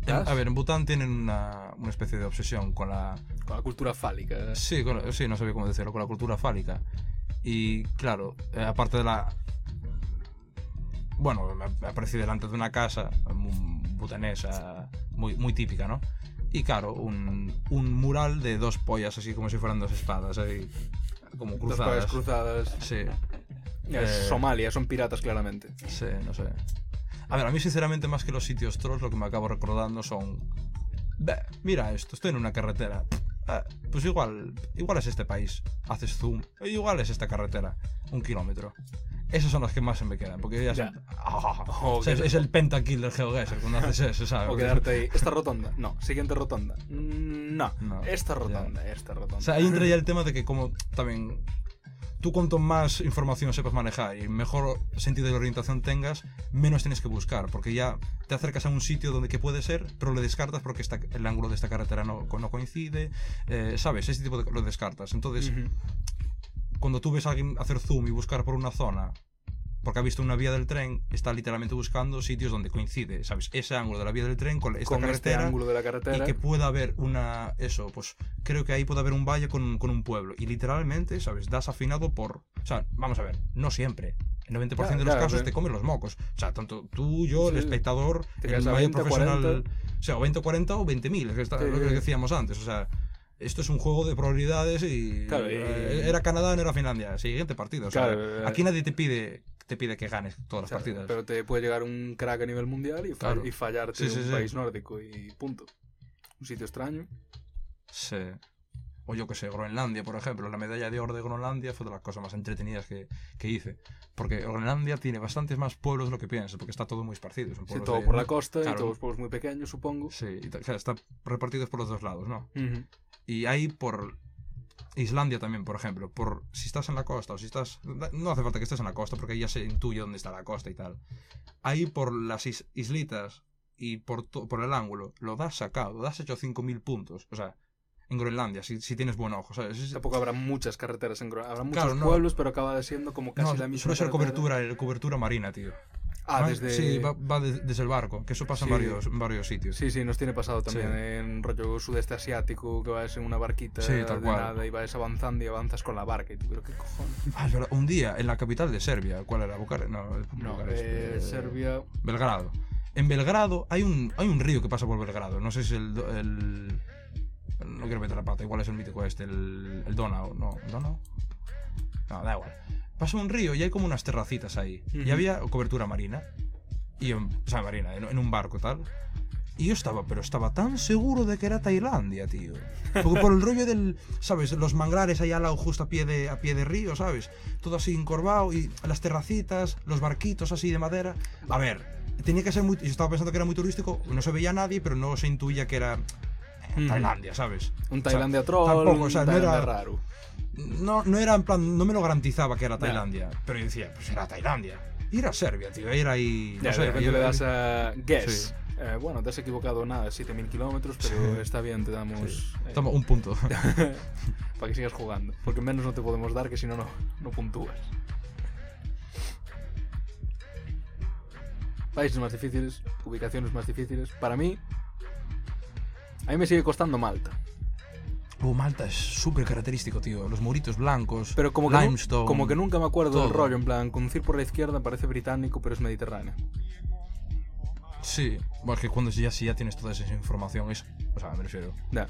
En- ¿Las? a ver, en Bután tienen una, una especie de obsesión con la... Con la cultura fálica. Sí, con sí, no sabía cómo decirlo, con la cultura fálica. Y claro, eh, aparte de la... Bueno, me aparecí delante de una casa mm, butanesa muy, muy típica, ¿no? Y claro, un, un mural de dos pollas así como si fueran dos espadas, ahí, como Dos cruzadas. cruzadas. Sí, Es Eh, Somalia, son piratas claramente. Sí, no sé. A ver, a mí sinceramente más que los sitios trolls lo que me acabo recordando son... Mira esto, estoy en una carretera. Ah, pues igual, igual es este país. Haces zoom. Igual es esta carretera. Un kilómetro. Esas son las que más se me quedan. Porque ya, Ya. son- Ah, O o sea, es, es el pentakill del GeoGuessr cuando haces eso, ¿sabes? O quedarte ahí. ¿Esta rotonda? No. ¿Siguiente rotonda? Mm, No. No, esta ya. rotonda, esta rotonda. O sea, ahí entra ya el tema de que como también tú cuanto más información sepas manejar y mejor sentido de orientación tengas, menos tienes que buscar, porque ya te acercas a un sitio donde que puede ser, pero lo descartas porque el ángulo de esta carretera no, no coincide, eh, ¿sabes? Ese tipo de lo descartas. Entonces, cuando tú ves a alguien hacer zoom y buscar por una zona, porque ha visto una vía del tren, está literalmente buscando sitios donde coincide, ¿sabes? Ese ángulo de la vía del tren con esta Con este carretera ángulo de la carretera. y que pueda haber una eso pues creo que ahí puede haber un valle con, con un pueblo y literalmente sabes das afinado por o sea vamos a ver no siempre el 90% Claro, de los claro, casos sí. te comes los mocos o sea tanto tú yo el Sí. espectador el quedas a valle 20, profesional 40. o sea o 20 40 o 20.000 que está Sí, lo que decíamos antes o sea esto es un juego de probabilidades y, Claro, y- era Canadá no era Finlandia siguiente partido o sea, Claro, eh, aquí nadie te pide te pide que ganes todas las partidas Pero te puede llegar un crack a nivel mundial y, Claro. y fallarte Sí, un sí. país nórdico y punto. Un sitio extraño. Sí. O yo que sé, Groenlandia, por ejemplo. La medalla de oro de Groenlandia fue de las cosas más entretenidas que, que hice. Porque Groenlandia tiene bastantes más pueblos de lo que piensas, porque está todo muy esparcido. Son todo de- por la costa y Claro. todos pueblos muy pequeños, supongo. Sí, y ta- o sea, está repartidos por los dos lados, ¿no? Y ahí por Islandia también, por ejemplo, por si estás en la costa o si estás... No hace falta que estés en la costa porque ya se intuye dónde está la costa y tal. Ahí por las is- islitas y por, por el ángulo, lo das sacado, lo das hecho 5.000 puntos. O sea, en Groenlandia, si, si tienes buen ojo, ¿sabes? Es- Tampoco habrá muchas carreteras en Gro- Habrá muchos Claro, no. pueblos, pero acaba siendo como casi no, la misma suele ser carretera. cobertura, cobertura marina, tío. Ah, Va- desde... Sí, va, va de- desde el barco, que eso pasa Sí. en, varios, en varios sitios. Sí, sí, nos tiene pasado también Sí. en rollo sudeste asiático, que vas en una barquita Sí, de tal cual. nada y vas avanzando y avanzas con la barca. Y tú, pero qué cojones. Ah, es verdad, un día en la capital de Serbia, ¿cuál era? No, No, Bucarest, eh, eh, Serbia... Belgrado. En Belgrado hay un, hay un río que pasa por Belgrado. No sé si el, el- No quiero meter la pata, igual es el mítico este, el, el Donau. No, ¿Donau? No, da igual. Pasa un río y hay como unas terracitas ahí. Y había cobertura marina. Y en, o sea, marina, en, en un barco tal. Y yo estaba, pero estaba tan seguro de que era Tailandia, tío. Porque por el rollo del, ¿sabes? Los manglares ahí al lado, justo a pie de, a pie de río, ¿sabes? Todo así encorvado y las terracitas, los barquitos así de madera. A ver, tenía que ser muy... Yo estaba pensando que era muy turístico, no se veía a nadie, pero no se intuía que era eh. Tailandia, ¿sabes? Un O sea, Tailandia troll, tampoco, o sea, un no Tailandia era- raro. No, no era en plan, no me lo garantizaba que era. Tailandia, pero yo decía, pues era Tailandia. Y era Serbia, tío, era ahí... No sé, de ahí- le das a guess. Sí. Eh, bueno, te has equivocado nada, 7000 kilómetros, pero Sí. está bien, te damos. eh, Toma, un punto. para que sigas jugando. Porque menos no te podemos dar, que si no, no, no puntúas. Países más difíciles, ubicaciones más difíciles. Para mí, a mí me sigue costando Malta. Malta es súper característico, tío. Los muritos blancos, Pero como que, como que nunca me acuerdo del todo. rollo. En plan, conducir por la izquierda parece británico, pero es mediterráneo. Sí, bueno, es que cuando ya, si ya tienes toda esa información es... O sea, me refiero... Ya.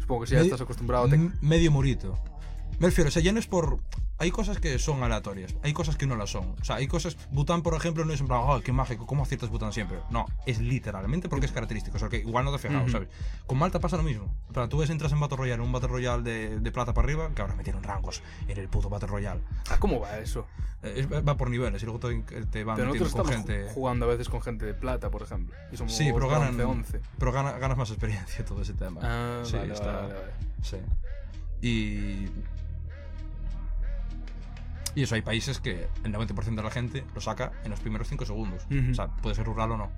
Supongo que si ya Medio- estás acostumbrado. Te... Medio murito. Me refiero, o sea, ya no es por... Hay cosas que son aleatorias, hay cosas que no las son. O sea, hay cosas... Bután, por ejemplo, no es en plan, oh, qué mágico, ¿cómo aciertas Bután siempre? No, es literalmente porque es característico. O sea, que igual no te has fijado, Ujú. ¿sabes? Con Malta pasa lo mismo. En plan, tú ves, entras en Battle Royale, un Battle Royale de, de plata para arriba, que ahora metieron rangos en el puto Battle Royale. Ah, ¿Cómo va eso? Eh, va por niveles y luego te, te van Pero metiendo con gente... ju- jugando a veces con gente de plata, por ejemplo. Y somos Sí, pero ganan, 11. pero gana- ganas más experiencia todo ese tema. Ah, sí, vale, está- vale, vale. sí. Y. Y eso, hay países que el 90% de la gente lo saca en los primeros 5 segundos. Ujú. O sea, puede ser rural o no.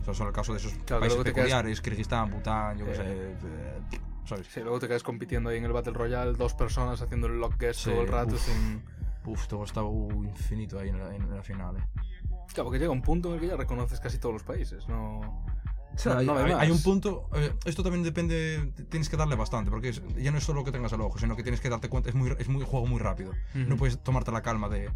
Eso son el caso de esos Claro, países te quedas- peculiares, Kirguistán, Bután, yo qué Eh. sé. eh, ¿Sabes? Sí, luego te quedas compitiendo ahí en el Battle Royale, dos personas haciendo el lock guest Sí, todo el rato uf. sin... Uf, todo está uh, infinito ahí en la, en la final. eh. Claro, porque llega un punto en el que ya reconoces casi todos los países, ¿no? No, hay, no hay un punto. eh, esto también depende. Tienes que darle bastante, porque es- ya no es solo que tengas el ojo, sino que tienes que darte cuenta. Es muy, es muy juego muy rápido. Ujú. No puedes tomarte la calma de.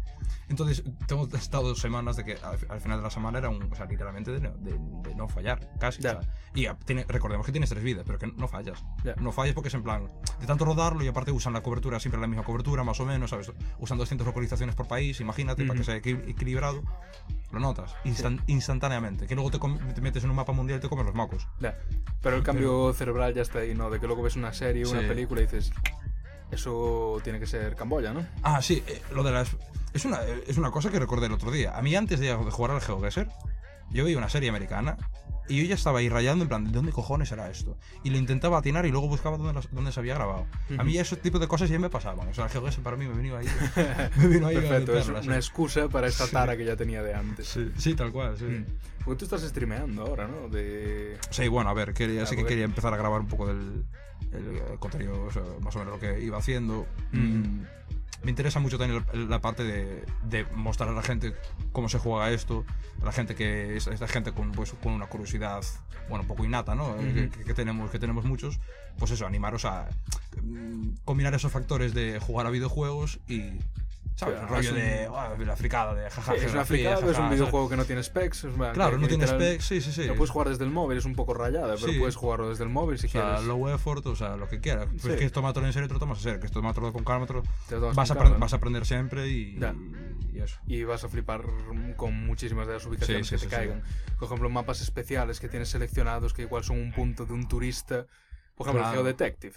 Entonces, tengo estado dos semanas de que al, al final de la semana era un. O sea, literalmente de, no- de- de no fallar, casi. Ya. o sea, y a- tiene- recordemos que tienes tres vidas, pero que no fallas. Ya. No fallas porque es en plan. De tanto rodarlo y aparte usan la cobertura, siempre la misma cobertura, más o menos, ¿sabes? Usan 200 localizaciones por país, imagínate, para que sea equil- equilibrado. Lo notas instan- instantáneamente. Que luego te, te metes en un mapa mundial y te comes los mocos. Ya. Pero el cambio cerebral ya está ahí, ¿no? De que luego ves una serie, una Sí. película y dices, eso tiene que ser Camboya, ¿no? Ah, sí, eh, lo de las. Es una, es una cosa que recordé el otro día. A mí, antes de, jugar al GeoGuessr, yo veía una serie americana y yo ya estaba ahí rayando en plan, ¿de dónde cojones era esto? Y lo intentaba atinar y luego buscaba dónde, las- dónde se había grabado. A mí ese tipo de cosas ya me pasaban. O sea, el GeoGuessr para mí me vino ahí. me vino ahí Perfecto, es una sí. excusa para esta tara que ya tenía de antes. Sí, sí, tal cual, sí. Mm. Porque tú estás streameando ahora, ¿no? De... Sí, bueno, a ver, quería, sí que quería empezar a grabar un poco del el, eh, contenido, o sea, más o menos lo que iba haciendo. Mm, Me interesa mucho también la, parte de, de mostrar a la gente cómo se juega esto, a la gente que es esta gente con, pues, con una curiosidad, bueno, un poco innata, ¿no? Que, que tenemos, que tenemos muchos, pues eso, animaros a mm, combinar esos factores de jugar a videojuegos y, ¿sabes? Claro, el rollo un- de, "Ah, la fricada, de jaja, Sí, es una fricada, es un jaja", videojuego que no tiene specs. es una- Claro, no tiene specs, sí, sí, sí. Lo puedes jugar desde el móvil, es un poco rayada, pero Sí. puedes jugarlo desde el móvil si O sea, quieres. low effort, o sea, lo que quieras. Pues Sí. que tomártelo en serio, te lo tomas en serio. Que es tomártelo con calma, te lo- Te lo tomas vas, a calma. vas a aprender siempre y, Ya. y eso. y vas a flipar con muchísimas de las ubicaciones Sí, sí, que te sí, caigan. Por ejemplo, mapas especiales que tienes seleccionados que igual son un punto de un turista. Por ejemplo, Claro. el Geodetective.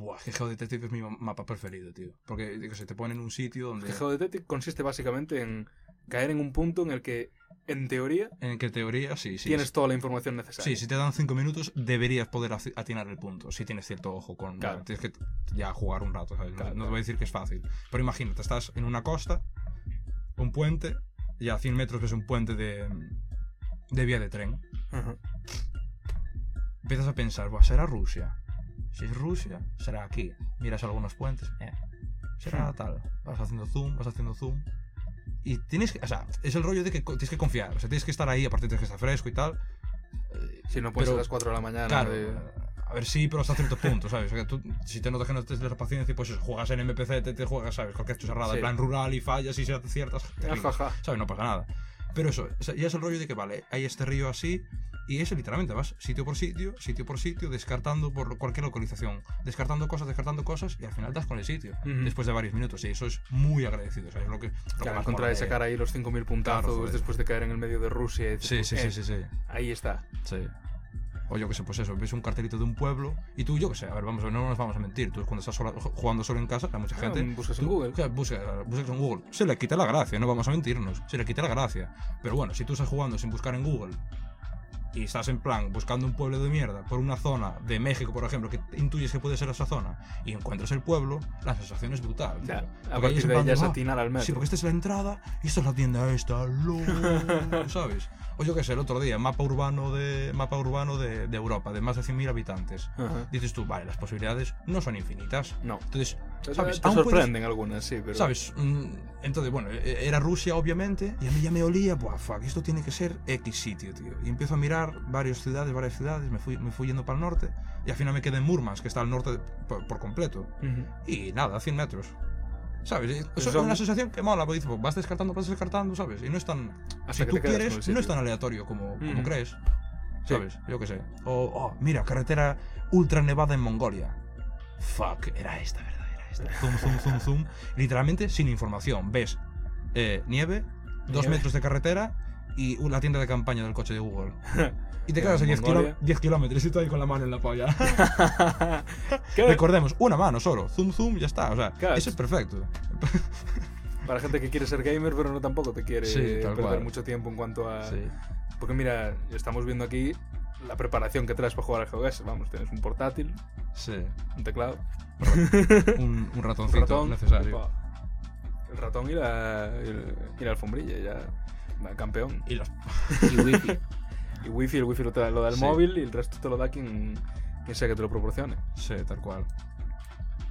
Buah, es que Geodetective es mi ma- mapa preferido, tío. Porque, digo, se te pone en un sitio donde... El Geodetective consiste básicamente en caer en un punto en el que, en teoría, En que teoría, sí, sí. tienes sí. toda la información necesaria. Sí, si te dan 5 minutos, deberías poder atinar el punto. Si tienes cierto ojo con. Claro. tienes que ya jugar un rato, ¿sabes? No- Claro, no, te claro. voy a decir que es fácil. Pero imagínate, estás en una costa, un puente, y a 100 metros ves un puente de, de vía de tren. Ajá. empiezas a pensar, "Buah, ¿será Rusia? Si es Rusia, será aquí. Miras algunos puentes, eh, será tal. Vas haciendo zoom, vas haciendo zoom. Y tienes que, o sea, es el rollo de que tienes que confiar. O sea, tienes que estar ahí, aparte tienes que estar fresco y tal. Si no puedes Pero- a las 4 de la mañana. Claro, de- a ver, sí, pero hasta cierto punto, ¿sabes? O sea, que tú, si te notas que no tienes la paciencia, pues juegas en MPC, te, te juegas, ¿sabes? Cualquier chusarrada, Sí. en plan rural y fallas y se hace ciertas. terrible, Ajaja. ¿Sabes? No pasa nada. Pero eso, ya es el rollo de que, vale, hay este río así, y eso literalmente vas sitio por sitio, sitio por sitio, descartando por cualquier localización, descartando cosas, descartando cosas, y al final das con el sitio, Ujú. después de varios minutos, y eso es muy agradecido, o sea, es lo que, lo que Claro, más encontrar mola y de- sacar ahí los 5.000 puntazos Claro, después de caer en el medio de Rusia. y Sí, sí, sí, eh, sí, sí. Ahí está. Sí. O yo qué sé, pues eso, ves un cartelito de un pueblo y tú, yo qué sé, a ver, vamos, no nos vamos a mentir, tú cuando estás sola- jugando solo en casa, hay mucha Ah, gente... buscas en Google. claro, buscas, buscas en Google. Se le quita la gracia, no vamos a mentirnos, se le quita la gracia. Pero bueno, si tú estás jugando sin buscar en Google y estás en plan buscando un pueblo de mierda por una zona de México, por ejemplo, que intuyes que puede ser esa zona, y encuentras el pueblo, la sensación es brutal. tío. Ya, Porque a partir de ahí ya es "Ah, atinar al metro. Sí, porque esta es la entrada y esta es la tienda esta, lol", ¿sabes? O yo qué sé, el otro día, mapa urbano de mapa urbano de, de Europa, de más de 100.000 habitantes. Ajá. Dices tú, vale, las posibilidades no son infinitas. No. Entonces, ¿sabes? Te Aún puedes- sorprenden algunas, sí, pero. ¿Sabes? Mm, Entonces, bueno, e- era Rusia, obviamente, y a mí ya me olía, buah, fuck, esto tiene que ser X sitio, tío. Y empiezo a mirar varias ciudades, varias ciudades, me fui, me fui yendo para el norte, y al final me quedé en Murmansk, que está al norte por, por completo. Ujú. Y nada, a 100 metros. ¿Sabes? Eso es son- una sensación que mola, porque dices, pues, vas descartando, vas descartando, ¿sabes? Y no es tan... Hasta si tú quieres, no es tan aleatorio como, como Ujú. crees. Sí. ¿Sabes? Yo qué sé. O, oh, mira, carretera ultra nevada en Mongolia. Fuck, era esta, ¿verdad? Era esta. Zoom, zoom, zoom, zoom. Literalmente sin información. Ves eh, nieve, dos Nieve. metros de carretera y la tienda de campaña del coche de Google. Y te quedas a 10, Mongolia. kilo- 10 kilómetros y tú ahí con la mano en la polla. Recordemos, una mano solo. Zoom, zoom, ya está. O sea, Claro. eso es perfecto. Para gente que quiere ser gamer, pero no tampoco te quiere Sí, perder cual. mucho tiempo en cuanto a. Sí. Porque mira, estamos viendo aquí la preparación que traes para jugar al GeoGuessr. Vamos, tienes un portátil, Sí. un teclado, Un, un un ratoncito ratón. necesario. El ratón y la, y la alfombrilla, ya. Campeón. Y los Y wifi. Y wifi, el wifi lo, te da, lo da el Sí. móvil y el resto te lo da quien, quien sea que te lo proporcione. Sí, tal cual.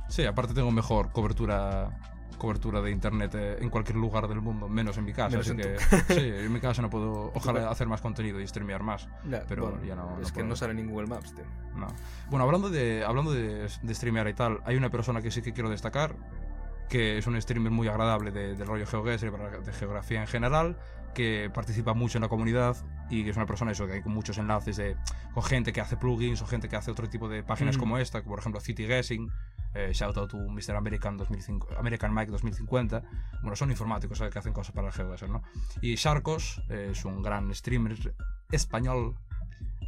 Sí, aparte tengo mejor cobertura cobertura de internet eh, en cualquier lugar del mundo, menos en mi casa. Menos así en que sí, en mi casa no puedo, ojalá hacer más contenido y streamear más. Ya, Pero ya no- Es no que puedo. no sale en Google Maps, tío. No. Bueno, hablando de hablando de, de streamear y tal, hay una persona que sí que quiero destacar, que es un streamer muy agradable de- del rollo GeoGuessr, y de geografía en general, que participa mucho en la comunidad y que es una persona eso, que hay con muchos enlaces de, con gente que hace plugins o gente que hace otro tipo de páginas Mm. como esta, por ejemplo City Guessing, eh, shout out to Mr. American, 2005, American Mike 2050. Bueno, son informáticos ¿sabes? que hacen cosas para el GeoGuessr, ¿no? Y Sharkos eh, es un gran streamer español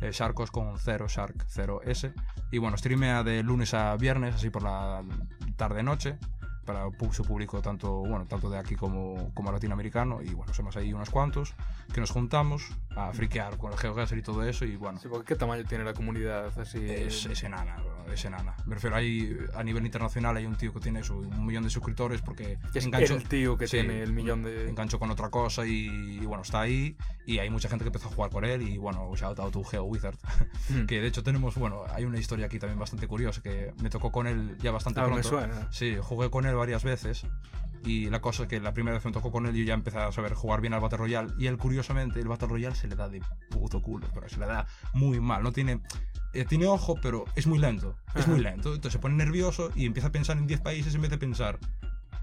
eh, Sharkos con 0 Shark 0S. Y bueno, streamea de lunes a viernes, así por la tarde-noche, para su público tanto, bueno, tanto de aquí como, como latinoamericano. Y bueno, somos ahí unos cuantos que nos juntamos a friquear con el GeoGuessr y todo eso. Y bueno, Sí, ¿Qué tamaño tiene la comunidad así? es, es enana, bro, es enana. Me refiero, hay, a nivel internacional hay un tío que tiene eso, un millón de suscriptores porque Que es enganchó- el tío que Sí, tiene el millón de... enganchó con otra cosa y, y bueno, está ahí y hay mucha gente que empezó a jugar con él y bueno, shout out to GeoWizard Mm. que de hecho tenemos, bueno, hay una historia aquí también bastante curiosa que me tocó con él ya bastante Ah, me pronto. suena. Sí, jugué con él varias veces y la cosa es que la primera vez que me tocó con él yo ya empecé a saber jugar bien al Battle Royale y él curiosamente el Battle Royale se le da de puto culo, pero se le da muy mal, no tiene... eh, tiene ojo, pero es muy lento. Es muy lento. Entonces se pone nervioso y empieza a pensar en 10 países en vez de pensar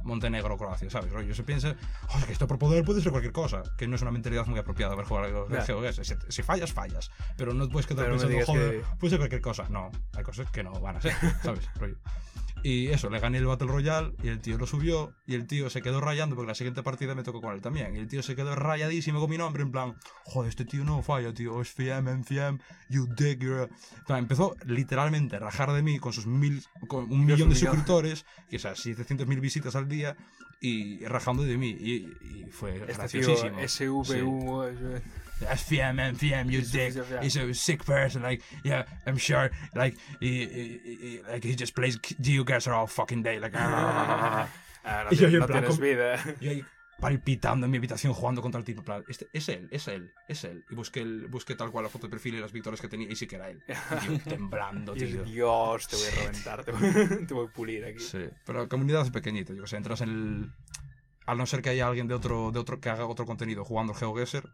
Montenegro o Croacia, ¿sabes? Rollo, se piensa, "Oh, que esto por poder puede ser cualquier cosa, que no es una mentalidad muy apropiada para jugar al Ya. GeoGuessr. Si, si fallas, fallas. Pero no puedes quedar Pero pensando, joder, que- puede ser cualquier cosa. No, hay cosas que no van a ser, ¿sabes? Rollo. Y eso, le gané el Battle Royale y el tío lo subió y el tío se quedó rayando porque la siguiente partida me tocó con él también. Y el tío se quedó rayadísimo con mi nombre en plan, joder, este tío no falla, tío, es FIAM, MFM, you dick, a-". En plan, empezó literalmente a rajar de mí con sus mil, con un millón de suscriptores y o sea, 700 mil visitas al día y rajando de mí. Y, y fue Este graciosísimo. SVU... That's you dick. he's a- sick person. Like, yeah, I'm sure. Like, he, he, he- like he just plays GeoGuessr all fucking day. Like, Ah, no, yo, yo no tienes vida. yo palpitando en mi habitación jugando contra el tipo. plan, Este, es él, es él, es él. Y busqué, el, busqué tal cual la foto de perfil y las victorias que tenía y sí que era él. Yo temblando, tío. Dios, te voy a reventar, te voy, te voy a pulir aquí. Sí, pero la comunidad es pequeñita, yo que sé, entras en el... Al no ser que haya alguien de otro, de otro que haga otro contenido jugando GeoGuessr,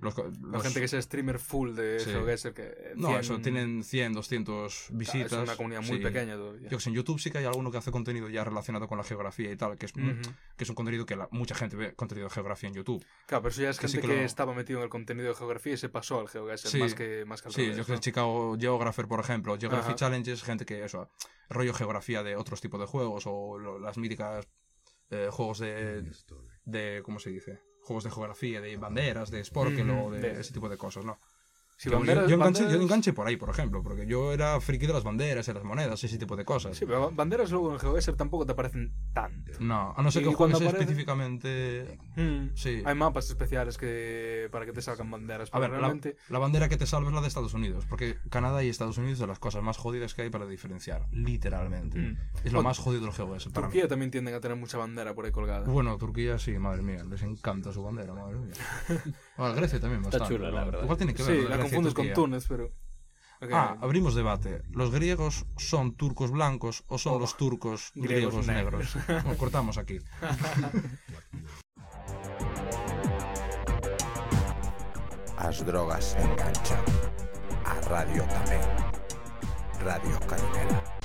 los, co- La gente que sea streamer full de Sí. GeoGuessr que... No, 100 eso, tienen 100, 200 Claro, visitas. Es una comunidad muy sí. pequeña todavía. Yo que sé, en YouTube sí que hay alguno que hace contenido ya relacionado con la geografía y tal, que es, que es un contenido que la- mucha gente ve contenido de geografía en YouTube. Claro, pero eso ya es Que sí gente que que, lo- estaba metido en el contenido de geografía y se pasó al GeoGuessr Sí. más que, más que al Sí, revés, yo que ¿no? Chicago Geographer, por ejemplo, Geography Ajá. Challenges, gente que eso, rollo geografía de otros tipos de juegos o lo- las míticas eh, juegos de, de, ¿cómo se dice? Juegos de geografía, de banderas, de Ujú, o de, de- ese tipo de cosas, ¿no? Sí, Yo- banderas- yo, yo enganché, yo banderas- enganché por ahí, por ejemplo, porque yo era friki de las banderas y las monedas, ese tipo de cosas. Sí, pero banderas luego en GeoGuessr tampoco te aparecen tanto. No, a no ser Y que cuando juegues aparece- específicamente... Mm. Sí. Hay mapas especiales que para que te salgan banderas. A ver, la, realmente... la bandera que te salva es la de Estados Unidos, porque Canadá y Estados Unidos son las cosas más jodidas que hay para diferenciar, literalmente. Mm. Es lo O- más jodido del GeoGuessr para mí. Turquía también tienden a tener mucha bandera por ahí colgada. Bueno, Turquía sí, madre mía, les encanta su bandera, madre mía. Bueno, Grecia también Está bastante. chula, la verdad. Igual tiene que ver. sí, Grecia la y confundes con Túnez, pero... Okay. Ah, abrimos debate. ¿Los griegos son turcos blancos o son oh, los turcos griegos, griegos negros? negros? Nos cortamos aquí. As drogas enganchan. A radio tamén. Radio Calimera.